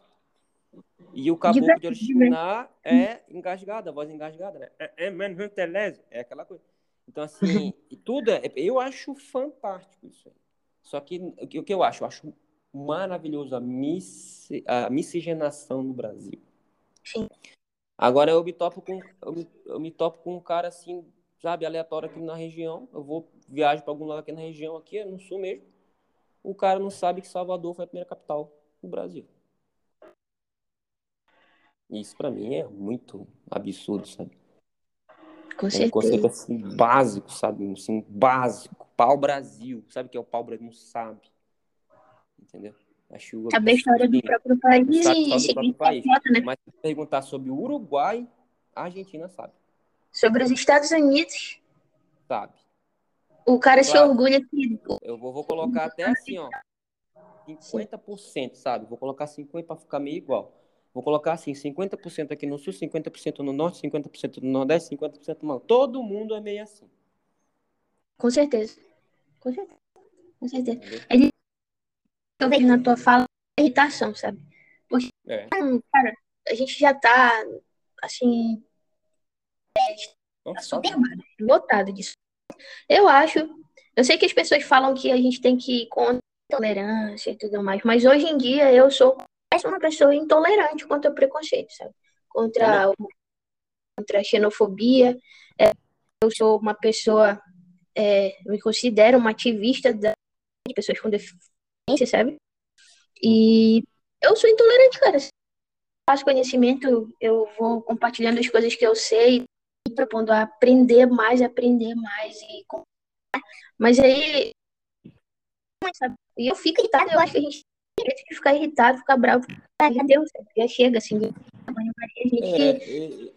E o caboclo de Oriximiná é engasgado, a voz engasgada, né? É, é, é aquela coisa. Então, assim, tudo é, eu acho fantástico isso aí. Só que o que eu acho? Eu acho maravilhoso a, mis, a miscigenação no Brasil. Sim. Agora eu me topo com eu me, eu me topo com um cara assim sabe, aleatório aqui na região. Eu vou viajo para algum lado aqui na região, aqui no sul mesmo. O cara não sabe que Salvador foi a primeira capital do Brasil. Isso para mim é muito absurdo, sabe? Com certeza. É um conceito assim, básico, sabe? Assim, básico. Pau Brasil. Sabe o que é o pau Brasil? Não sabe. Entendeu? Acho Saber a história do próprio país e seguir país. né? Mas se perguntar sobre o Uruguai, a Argentina sabe. Sobre os Estados Unidos. Sabe. O cara claro. se orgulha que. Eu vou, vou colocar até assim, ó. 50%, sabe? Vou colocar 50% para ficar meio igual. Vou colocar assim, 50% aqui no sul, 50% no norte, 50% no nordeste, 50% no Todo mundo é meio assim. Com certeza. Com certeza. Com certeza. Eu vejo na tua fala irritação, sabe? Porque, é. cara, a gente já tá, assim, Tá super lotado disso. Eu acho, eu sei que as pessoas falam que a gente tem que ir contra a tolerância e tudo mais, mas hoje em dia eu sou uma pessoa intolerante contra o preconceito, sabe? Contra, contra a xenofobia. É, eu sou uma pessoa, é, me considero uma ativista de pessoas com deficiência, sabe? E eu sou intolerante, cara. Eu faço conhecimento, eu vou compartilhando as coisas que eu sei, propondo a aprender mais, aprender mais e mas aí e eu fico irritado, eu acho que a gente tem que ficar irritado, ficar bravo, ah, já deu, já chega assim. É, é,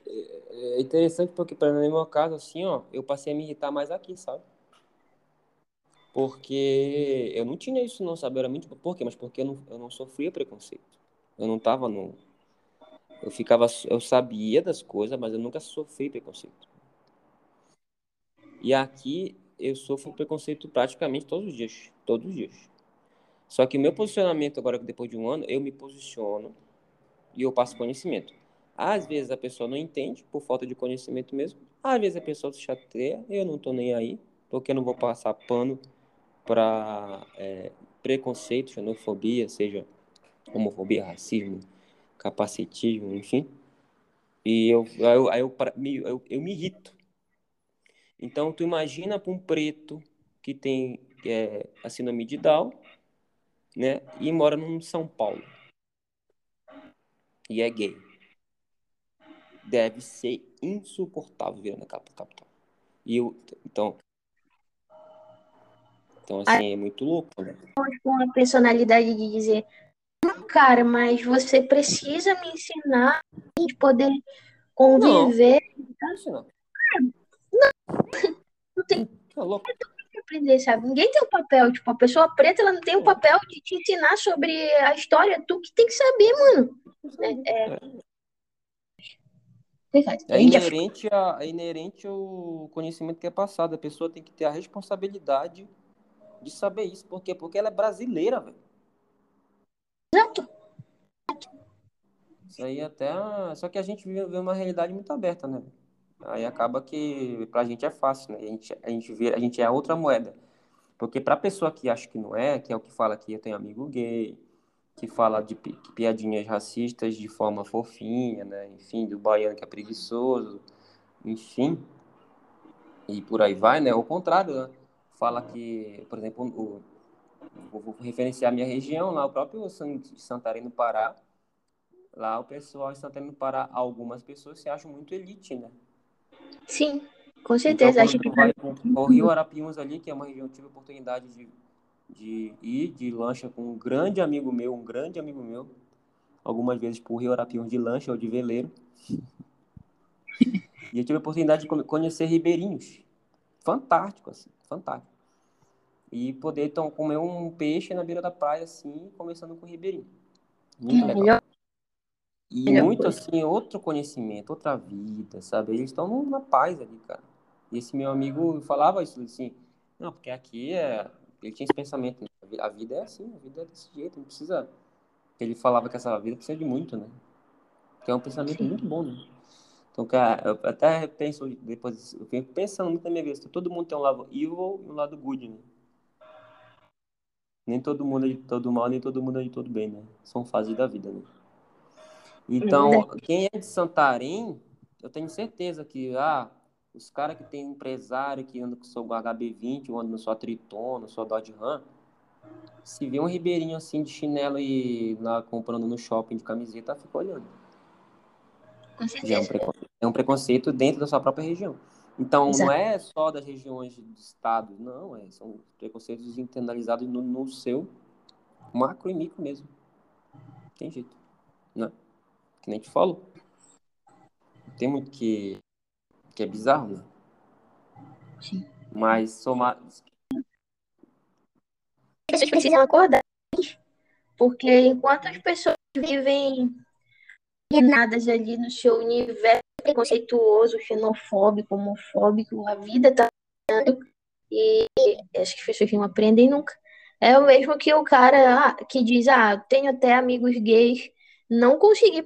é, interessante porque para no meu caso assim, ó, eu passei a me irritar mais aqui, sabe? Porque eu não tinha isso não, sabe? Eu era muito por quê? Mas porque eu não, eu não sofria preconceito. Eu não tava no eu ficava, eu sabia das coisas, mas eu nunca sofri preconceito. E aqui eu sofro preconceito praticamente todos os dias, todos os dias. Só que o meu posicionamento agora, depois de um ano, eu me posiciono e eu passo conhecimento. Às vezes a pessoa não entende, por falta de conhecimento mesmo. Às vezes a pessoa se chateia, eu não estou nem aí, porque eu não vou passar pano para é, preconceito, xenofobia, seja homofobia, racismo, capacitismo, enfim. E eu, eu, eu, eu, eu, eu me irrito. Então, tu imagina para um preto que tem é, a síndrome de Down, né, e mora no São Paulo, e é gay. Deve ser insuportável vir na capital. E eu, então, então assim, é muito louco, né? Com a personalidade de dizer, Não, cara, mas você precisa me ensinar a gente poder conviver. Isso não. Não tem Tá louco? aprender, sabe? Ninguém tem o papel. Tipo, a pessoa preta, ela não tem o papel de te ensinar sobre a história. Tu que tem que saber, mano. É. É gente já- inerente, a, é inerente ao conhecimento que é passado. A pessoa tem que ter a responsabilidade de saber isso. Por quê? Porque ela é brasileira, velho. Exato. Isso aí até. Só que a gente vive, uma realidade muito aberta, né? Aí acaba que pra gente é fácil, né? A gente, a gente, vê, a gente é outra moeda. Porque pra pessoa que acha que não é, que é o que fala que eu tenho amigo gay, que fala de pi- piadinhas racistas de forma fofinha, né? Enfim, do baiano que é preguiçoso, enfim. E por aí vai, né? Ao contrário, né? Fala que, por exemplo, o, vou referenciar a minha região, lá o próprio San- Santarém, no Pará, Lá o pessoal em Santana do Pará, algumas pessoas se acham muito elite, né? Sim, com Então, certeza. quando Acho que tu vai pro Rio Arapiuns ali, que é uma região que eu tive a oportunidade de, de ir de lancha com um grande amigo meu, um grande amigo meu, algumas vezes pro Rio Arapiuns de lancha ou de veleiro. E eu tive a oportunidade de conhecer ribeirinhos. Fantástico, assim, fantástico. E poder então comer um peixe na beira da praia, assim, começando com o ribeirinho. Muito legal. E Melhor muito assim, outro conhecimento, outra vida, sabe? Eles estão na paz ali, cara. E esse meu amigo falava isso assim, não, porque aqui é. Ele tinha esse pensamento, né? A vida é assim, a vida é desse jeito, não precisa. Ele falava que essa vida precisa de muito, né? Que é um pensamento Sim. muito bom, né? Então, cara, eu até penso depois, eu fico pensando muito na minha vida, todo mundo tem um lado evil e um lado good, né? Nem todo mundo é de todo mal, nem todo mundo é de todo bem, né? São fases da vida, né? Então, quem é de Santarém, eu tenho certeza que, ah, os caras que tem empresário que anda com seu HB20, ou anda no sua Triton, no sua Dodge Ram, se vê um ribeirinho assim de chinelo e lá comprando no shopping de camiseta, fica olhando. Com Já é um certeza. preconceito, é um preconceito dentro da sua própria região. Então, Exato. não é só das regiões do estado, não, é, são preconceitos internalizados no, no seu macro e micro mesmo. Tem jeito, né? Que nem te falou. Tem muito que, que é bizarro, né? Sim. Mas somar. As pessoas precisam acordar. Porque enquanto as pessoas vivem alienadas ali no seu universo preconceituoso, xenofóbico, homofóbico, a vida tá andando e acho que as pessoas não aprendem nunca. É o mesmo que o cara ah, que diz, ah, tenho até amigos gays, não consegui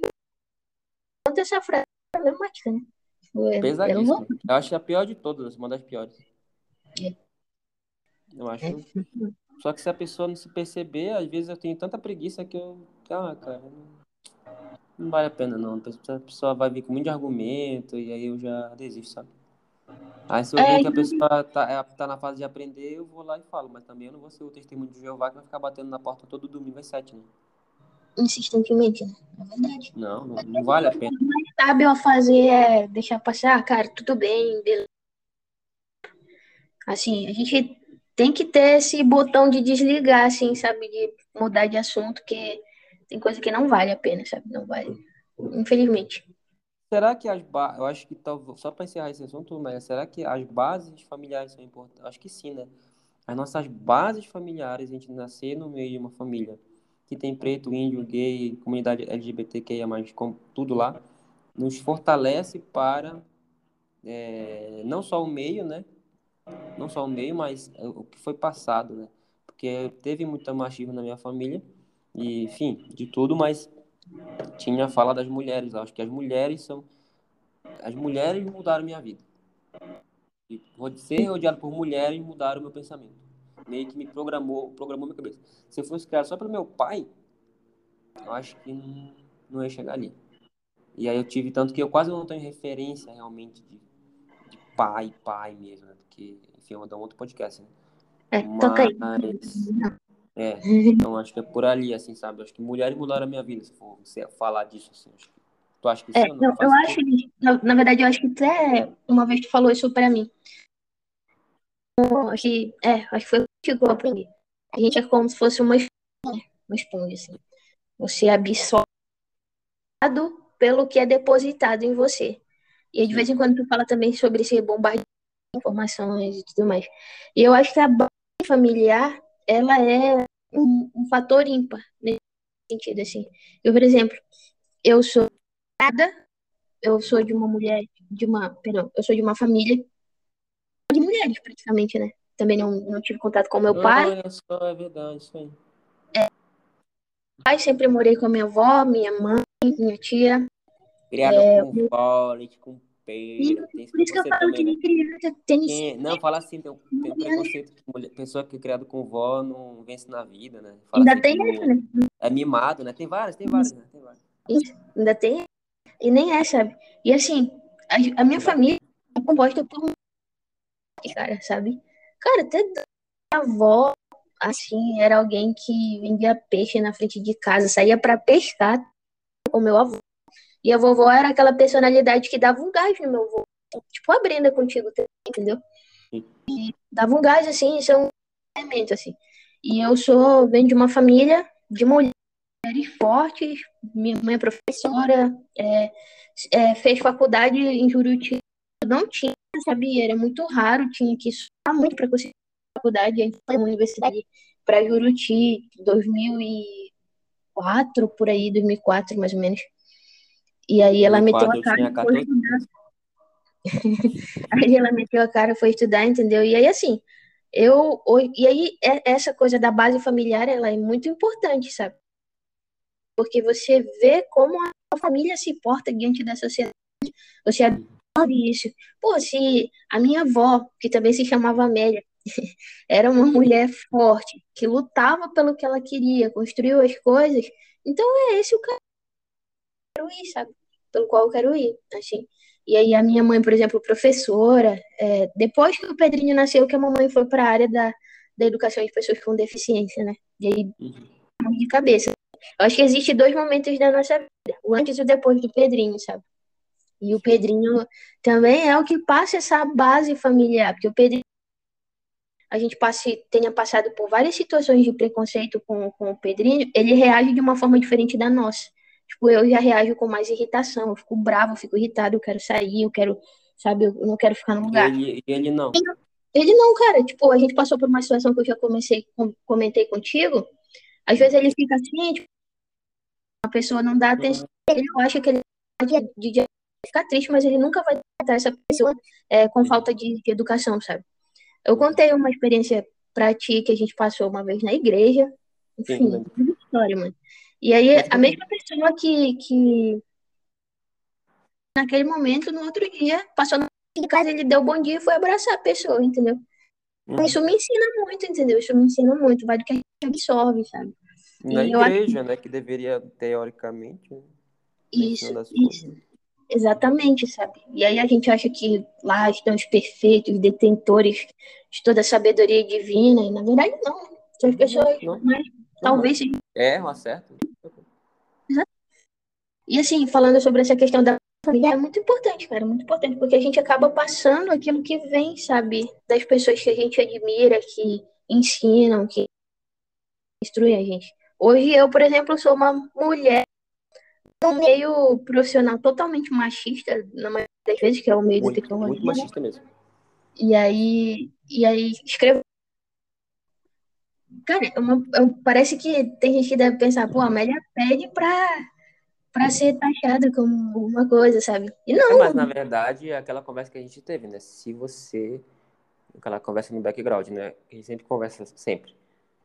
Quanto essa frase é problemática, né? Pesadíssimo. vou- Eu acho a pior de todas, uma das piores. É. Eu acho. É. Só que se a pessoa não se perceber, às vezes eu tenho tanta preguiça que eu. Ah, cara, não, não vale a pena não. A pessoa vai vir com muito argumento e aí eu já desisto, sabe? Aí se eu É, ver que a pessoa tá, é, tá na fase de aprender, eu vou lá e falo. Mas também eu não vou ser o testemunho de Jeová que vai ficar batendo na porta todo domingo às sete, né? Insistentemente, né? É verdade. Não, não, não vale a pena. Sabe a fazer é deixar passar, cara, tudo bem, beleza. Assim, a gente tem que ter esse botão de desligar, assim, sabe? De mudar de assunto, que tem coisa que não vale a pena, sabe? Não vale. Infelizmente. Será que as bases. Eu acho que talvez. Só para encerrar esse assunto, mas será que as bases familiares são importantes? Acho que sim, né? As nossas bases familiares, a gente nascer no meio de uma família que tem preto, índio, gay, comunidade LGBTQIA, com tudo lá, nos fortalece para é, não só o meio, né? Não só o meio, mas o que foi passado, né? Porque teve muito machismo na minha família, e, enfim, de tudo, mas tinha a fala das mulheres. Acho que as mulheres são. As mulheres mudaram minha vida. E ser rodeado por mulheres mudaram meu pensamento. Meio que me programou, programou minha cabeça. Se eu fosse criado só pelo meu pai, eu acho que não, não ia chegar ali. E aí eu tive tanto que eu quase não tenho referência realmente de, de pai, pai mesmo, né? Porque, enfim, eu vou dar um outro podcast, né? É, toca aí. É, então acho que é por ali, assim, sabe? Acho que mulheres mudaram a minha vida, se for você falar disso, assim. Acho que, tu acha que É, sim ou não? eu, acho, na, na verdade, eu acho que até uma vez tu falou isso pra mim. Que, é, acho que foi contigo que eu aprendi. A gente é como se fosse uma esponja, né? Uma esponja, assim. Você absorve pelo que é depositado em você. E de vez em quando tu fala também sobre esse bombardeio de informações e tudo mais. E eu acho que a base familiar, ela é um, um fator ímpar nesse sentido, assim. Eu, por exemplo, eu sou eu sou de uma mulher, de uma, perdão, eu sou de uma família de mulheres, praticamente, né? Também não, não tive contato com meu Não, pai. é só, é verdade, isso aí. pai sempre morei com a minha avó, minha mãe, minha tia. Criado É, com pó, leite com E pera. Esse por isso que eu falo também, que né? de criança tem Quem é- Não, fala assim, tem um, tem um preconceito que mulher- pessoa que é criada com vó não vence na vida, né? Fala Ainda assim tem essa, né? é mimado, né? Tem várias, tem várias, né? Tem várias. Ainda tem. E nem é, sabe? E assim, a, a minha família é composta por. Cara, sabe? Cara, até minha avó, assim, era alguém que vendia peixe na frente de casa, saía pra pescar com meu avô. E a vovó era aquela personalidade que dava um gás no meu avô. Tipo a Brenda contigo, entendeu? E dava um gás, assim, isso é um elemento, assim. E eu sou, venho de uma família de mulheres fortes, minha mãe é professora, é, é, fez faculdade em Juruti. Não tinha, sabia? Era muito raro, tinha que estudar muito para conseguir faculdade. A gente foi uma universidade para Juruti, 2004, por aí, 2004 mais ou menos. E aí ela meteu 2004 a cara e foi 14 estudar. Aí ela meteu a cara, foi estudar, entendeu? E aí, assim, eu. E aí, é- essa coisa da base familiar, ela é muito importante, sabe? Porque você vê como a família se porta diante da sociedade. Você isso. Pô, se a minha avó, que também se chamava Amélia, era uma mulher forte, que lutava pelo que ela queria, construiu as coisas, então é esse o caminho que eu quero ir, sabe? Pelo qual eu quero ir, assim. E aí a minha mãe, por exemplo, professora, é, depois que o Pedrinho nasceu, que a mamãe foi para a área da, da educação de pessoas com deficiência, né? E aí, Uhum. de cabeça. Eu acho que existe dois momentos da nossa vida, o antes e o depois do Pedrinho, sabe? E o Pedrinho também é o que passa essa base familiar, porque o Pedrinho a gente passe, tenha passado por várias situações de preconceito com, com o Pedrinho, ele reage de uma forma diferente da nossa. Tipo, eu já reajo com mais irritação, eu fico bravo, eu fico irritado, eu quero sair, eu quero, sabe, eu não quero ficar no lugar. ele, e ele não. Ele não, cara, tipo, a gente passou por uma situação que eu já comecei, com- comentei contigo, às vezes ele fica assim, tipo, a pessoa não dá atenção, ele acha que ele de, de ficar triste, mas ele nunca vai tratar essa pessoa é, com falta de, de educação, sabe? Eu contei uma experiência pra ti que a gente passou uma vez na igreja, Sim, enfim, lembro. muita história, mano. E aí, a mesma pessoa que, que naquele momento, no outro dia, passou na casa, ele deu bom dia e foi abraçar a pessoa, entendeu? Uhum. Isso me ensina muito, entendeu? Isso me ensina muito, vai do que a gente absorve, sabe? Na E acho igreja, né? Que deveria, teoricamente, né, Isso, isso. Exatamente, sabe? E aí a gente acha que lá estão os perfeitos, detentores de toda a sabedoria divina, e na verdade não. né? São as pessoas Não. mais, talvez sejam. Erram, acertam. E assim, falando sobre essa questão da família, é muito importante, cara, muito importante, porque a gente acaba passando aquilo que vem, sabe? Das pessoas que a gente admira, que ensinam, que instruem a gente. Hoje eu, por exemplo, sou uma mulher no meio profissional totalmente machista, na maioria das vezes, que é o meio da Muito, tecnologia. muito né? machista mesmo. E aí, e aí escrevo. Cara, é uma- é um- parece que tem gente que deve pensar, pô, a Amélia pede pra, pra ser taxada como uma coisa, sabe? E É, não, mas na verdade é aquela conversa que a gente teve, né? Se você. Aquela conversa no background, né? A gente sempre conversa sempre.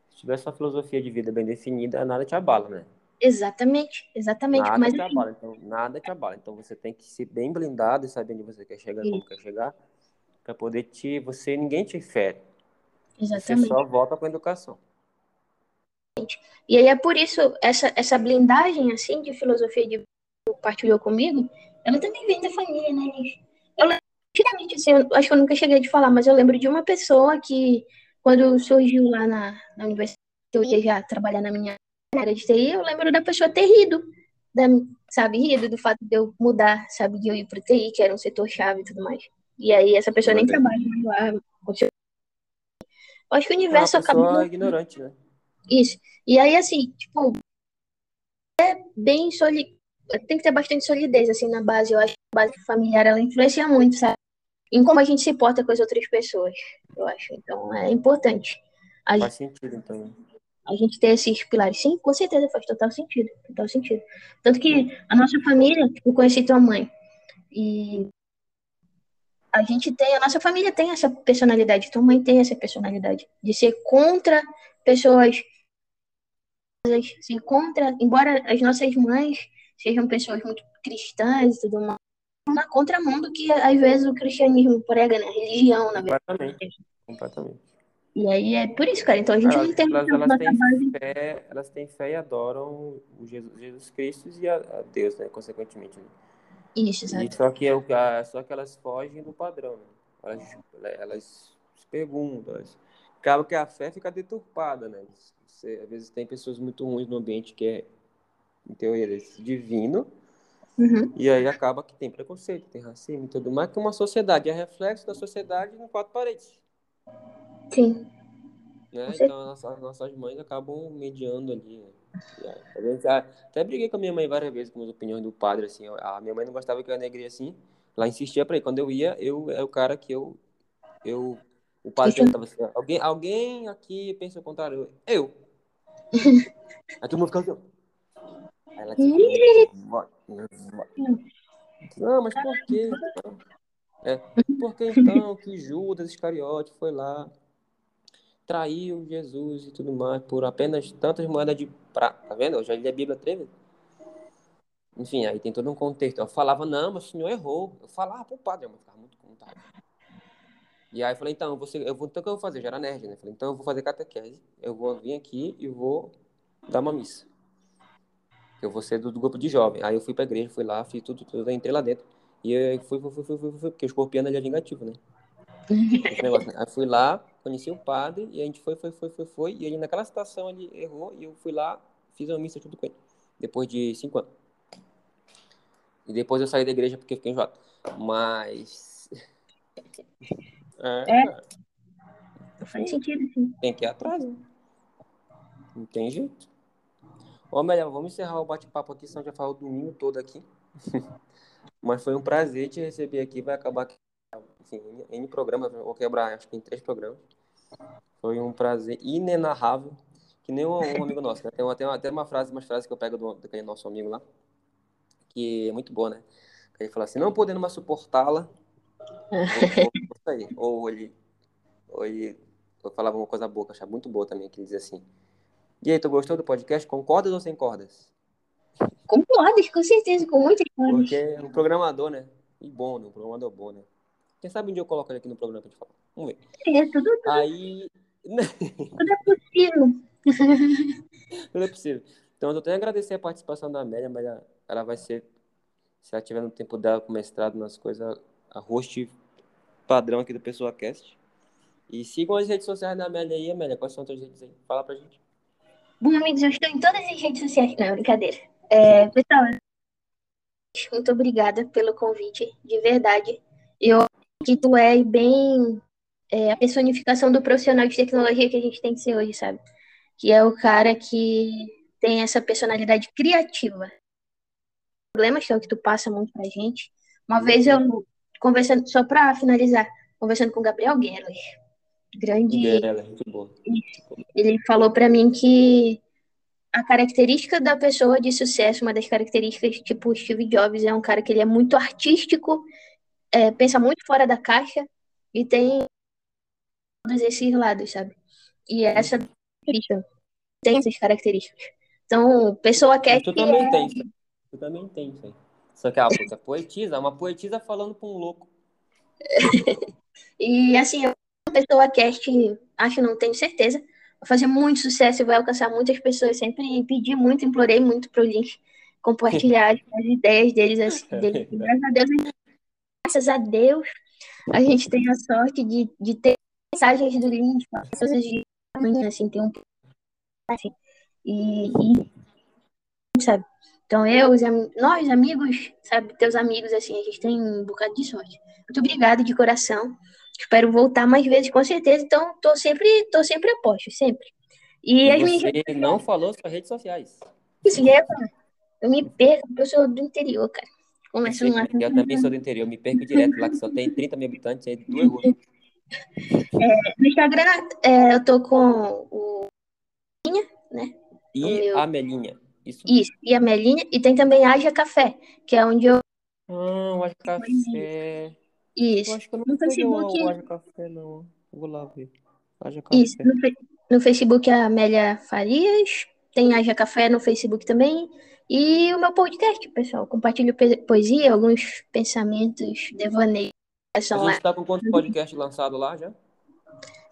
Se tiver sua filosofia de vida bem definida, nada te abala, né? Exatamente, exatamente. Nada Mas te assim, abala. Então, nada te abala. Então você tem que ser bem blindado e saber onde você quer chegar, como quer chegar, pra poder te. Você, ninguém te fere. Você exatamente. só volta com a educação. E aí é por isso, essa, essa blindagem, assim, de filosofia de partilhou comigo, ela também vem da família, né, gente? Eu antigamente, assim, eu acho que eu nunca cheguei a te falar, mas eu lembro de uma pessoa que, quando surgiu lá na, na universidade, eu ia já trabalhar na minha área de TI, eu lembro da pessoa ter rido, da, sabe, rido do fato de eu mudar, sabe, de eu ir pro TI, que era um setor-chave e tudo mais. E aí essa pessoa nem Verdade. trabalha mais lá. Eu acho que o É universo acabou pessoa ignorante, né? isso. E aí, assim, tipo, bem soli... tem que ter bastante solidez assim na base. Eu acho que a base familiar ela influencia muito, sabe? Em como a gente se porta com as outras pessoas, eu acho. Então é importante. A faz gente... sentido então. A gente ter esses pilares. Sim, com certeza faz total sentido. Total sentido. Tanto que a nossa família, eu conheci tua mãe. E a gente tem, a nossa família tem essa personalidade, tua mãe tem essa personalidade de ser contra pessoas, ser contra, embora as nossas mães sejam pessoas muito cristãs e tudo mais, na contramão do que às vezes o cristianismo prega, né? Religião, na verdade. Completamente. Completamente. E aí é por isso, cara. Então a gente elas, não tem elas, elas têm base... fé, elas têm fé e adoram o Jesus, Jesus Cristo e a, a Deus, né? Consequentemente. Né? Isso, exato. Só que, é, só que elas fogem do padrão, né? Elas, elas se perguntam, elas... acaba que a fé fica deturpada, né? Você, às vezes tem pessoas muito ruins no ambiente que é, em teoria, divino, uhum. e aí acaba que tem preconceito, tem racismo e tudo mais, que uma sociedade é reflexo da sociedade em quatro paredes. Sim. Né? Então, nossas, nossas mães acabam mediando ali, né? Até briguei com a minha mãe várias vezes com as opiniões do padre, assim. A minha mãe não gostava que eu negria assim. Ela insistia pra ir. Quando eu ia, eu é o cara que eu. eu o padre perguntava assim: alguém, alguém aqui pensa o contrário? Eu. Aí todo mundo ficava assim. Aí ela disse, Não, mas por quê? Então? É, por que então que Judas Iscariote foi lá traiu Jesus e tudo mais por apenas tantas moedas de prata. Tá vendo? Eu já li a Bíblia três vezes. Enfim, aí tem todo um contexto. Eu falava, não, mas o senhor errou. Eu falava pro padre, mas ficava muito com E aí eu falei, então, você, eu vou, então o que eu vou fazer? Já era nerd, né? Eu falei, então eu vou fazer catequese. Eu vou vir aqui e vou dar uma missa. Eu vou ser do, do grupo de jovem. Aí eu fui pra igreja, fui lá, fiz tudo, tudo, entrei lá dentro. E eu fui, fui, fui, fui, fui, fui porque o escorpião ele é vingativo, né? Negócio, né? Aí fui lá, conheci o padre e a gente foi, foi, foi, foi, foi. E ele naquela situação ele errou e eu fui lá, fiz uma missa junto com ele. Depois de cinco anos. E depois eu saí da igreja porque fiquei enjoado. Mas. É. é. Faz sentido, sim. Tem que ir atrás, né? Não tem jeito. Ou melhor, vamos encerrar o bate-papo aqui, senão já falou o domingo todo aqui. Mas foi um prazer te receber aqui. Vai acabar aqui enfim, N programas, vou quebrar, acho que em três programas. Foi um prazer inenarrável, que nem um, um amigo nosso, né? Tem até uma, uma frase, umas frases que eu pego do, daquele nosso amigo lá, que é muito boa, né? Ele fala assim, não podendo mais suportá-la, ou, ou, ele, ou ele eu falava uma coisa boa, que eu achava muito boa também, que ele dizia assim, e aí, tu gostou do podcast? Concordas ou sem cordas? Concordas, com certeza, com muitas cordas. Porque é um programador, né? E bom, né? Um programador bom, né? Quem sabe um dia eu coloco ele aqui no programa pra gente falar. Vamos ver. É, tudo, tudo. Aí. tudo é possível. tudo é possível. Então, eu tenho que agradecer a participação da Amélia, mas ela, vai ser, se ela tiver no tempo dela com mestrado nas coisas, a host padrão aqui do Pessoa Cast. E sigam as redes sociais da Amélia aí, Amélia. Quais são as suas redes aí? Fala pra gente. Bom, amigos, eu estou em todas as redes sociais. Não, brincadeira. É, pessoal, muito obrigada pelo convite, de verdade. Eu que tu é bem é, a personificação do profissional de tecnologia que a gente tem que ser hoje, sabe? Que é o cara que tem essa personalidade criativa. Problemas que é o que tu passa muito pra gente. Uma vez eu conversando, só pra finalizar, conversando com o Gabriel Guerra, grande. Guerra, muito bom. Ele falou para mim que a característica da pessoa de sucesso, uma das características, tipo Steve Jobs, é um cara que ele é muito artístico é, pensa muito fora da caixa e tem todos esses lados, sabe? E essa tem essas características. Então, pessoa quer tu também é... tem, tu também tem. Só que a puta poetisa, uma poetisa falando com um louco. e assim, a pessoa cast, acho, não tenho certeza, vai fazer muito sucesso e vai alcançar muitas pessoas. Sempre pedi muito, implorei muito pro Link compartilhar as ideias deles, assim, deles. Graças a Deus, graças a Deus, a gente tem a sorte de, de ter mensagens do Link, pessoas de assim, tem um assim, e, e, sabe? Então, eu, os, nós, amigos, sabe, teus amigos, assim, a gente tem um bocado de sorte. Muito obrigada de coração. Espero voltar mais vezes, com certeza. Então, tô sempre, tô sempre a posto, sempre. E, e as minhas... não falou suas redes sociais. Isso, é Eu me perco, porque eu sou do interior, cara. Começa Eu, sei, eu também sou do interior, eu me perco direto lá, que só tem 30 mil habitantes, aí duas ruas. No Instagram, é, eu tô com o né? E meu- a Melinha. Isso. Isso, e a Melinha, e tem também Haja Café, que é onde eu. Ah, o Haja Café. Eu Isso. acho que eu não No Facebook- o Haja Café, não. Vou lá ver. Haja Café. Isso, no, Fe- no Facebook é a Amélia Farias, tem Haja Café no Facebook também, e o meu podcast, pessoal. Compartilho poesia, alguns pensamentos, devaneios. A São lá. gente tá com quantos podcasts lançados lá já?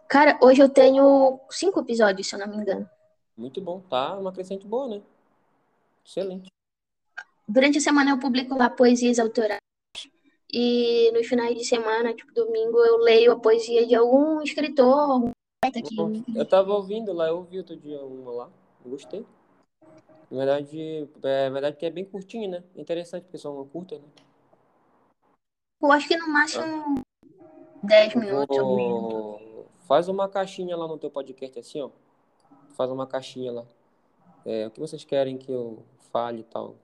Cara, hoje eu tenho cinco episódios, se eu não me engano. Muito bom. Tá uma crescente boa, né? Excelente. Durante a semana eu publico lá poesias autorais. E nos finais de semana, tipo domingo, eu leio a poesia de algum escritor, algum poeta que Eu tava ouvindo lá, eu ouvi outro dia uma lá. Gostei. Na verdade, é na verdade que é bem curtinho, né? Interessante, porque são curta, né? eu acho que no máximo 10 Eu minutos vou... Faz uma caixinha lá no teu podcast, assim, ó. Faz uma caixinha lá. É, o que vocês querem que eu fale e tal.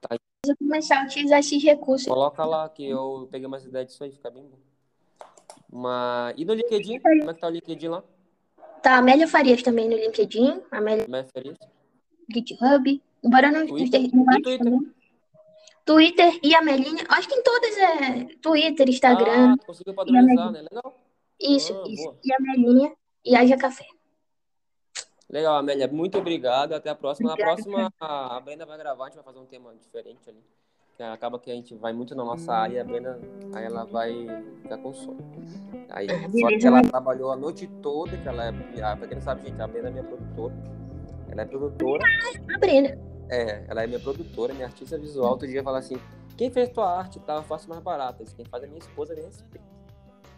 Tá, Eu começar a utilizar esses recursos. coloca lá que eu peguei umas ideias disso aí, fica bem bom. Mas... E no LinkedIn? Como é que tá o LinkedIn lá? Tá, Amélia Farias também no LinkedIn, Amélia é é isso? GitHub. Embora não Twitter? esteja E Twitter? também. Twitter e a Melinha. Acho que em todas é Twitter, Instagram. Ah, conseguiu padronizar, né? Legal. isso, ah, isso. boa. E a Melinha e Haja Café. Legal, Amélia. Muito obrigado. Até a próxima. Na Obrigada, próxima, a Brenda vai gravar, a gente vai fazer um tema diferente ali. Acaba que a gente vai muito na nossa área e a Brenda, aí ela vai ficar com sono. Aí, Ah, só que ela né? trabalhou a noite toda, que ela é. ah, Pra quem não sabe, gente, a Brenda é minha produtora. Ela é produtora. A Brenda. É, ela é minha produtora, minha artista visual. Outro dia fala assim: quem fez tua arte tal, eu faço mais barato. Quem faz é minha esposa, me respeita.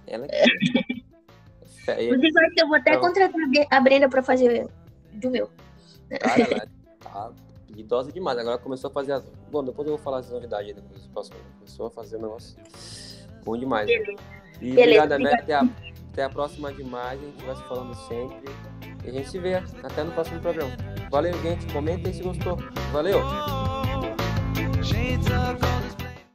Ela que. É, Inclusive, acho que eu vou até Então. contratar a Bre- a Brenda pra fazer do meu. Cara, ela tá idosa demais. Agora começou a fazer as. Bom, depois eu vou falar as novidades depois do próximo. Começou a fazer um negócio bom demais. E Beleza, obrigado. Até a, até a próxima demais. A gente vai se falando sempre. E a gente se vê até no próximo programa. Valeu, gente. Comentem se gostou. Valeu!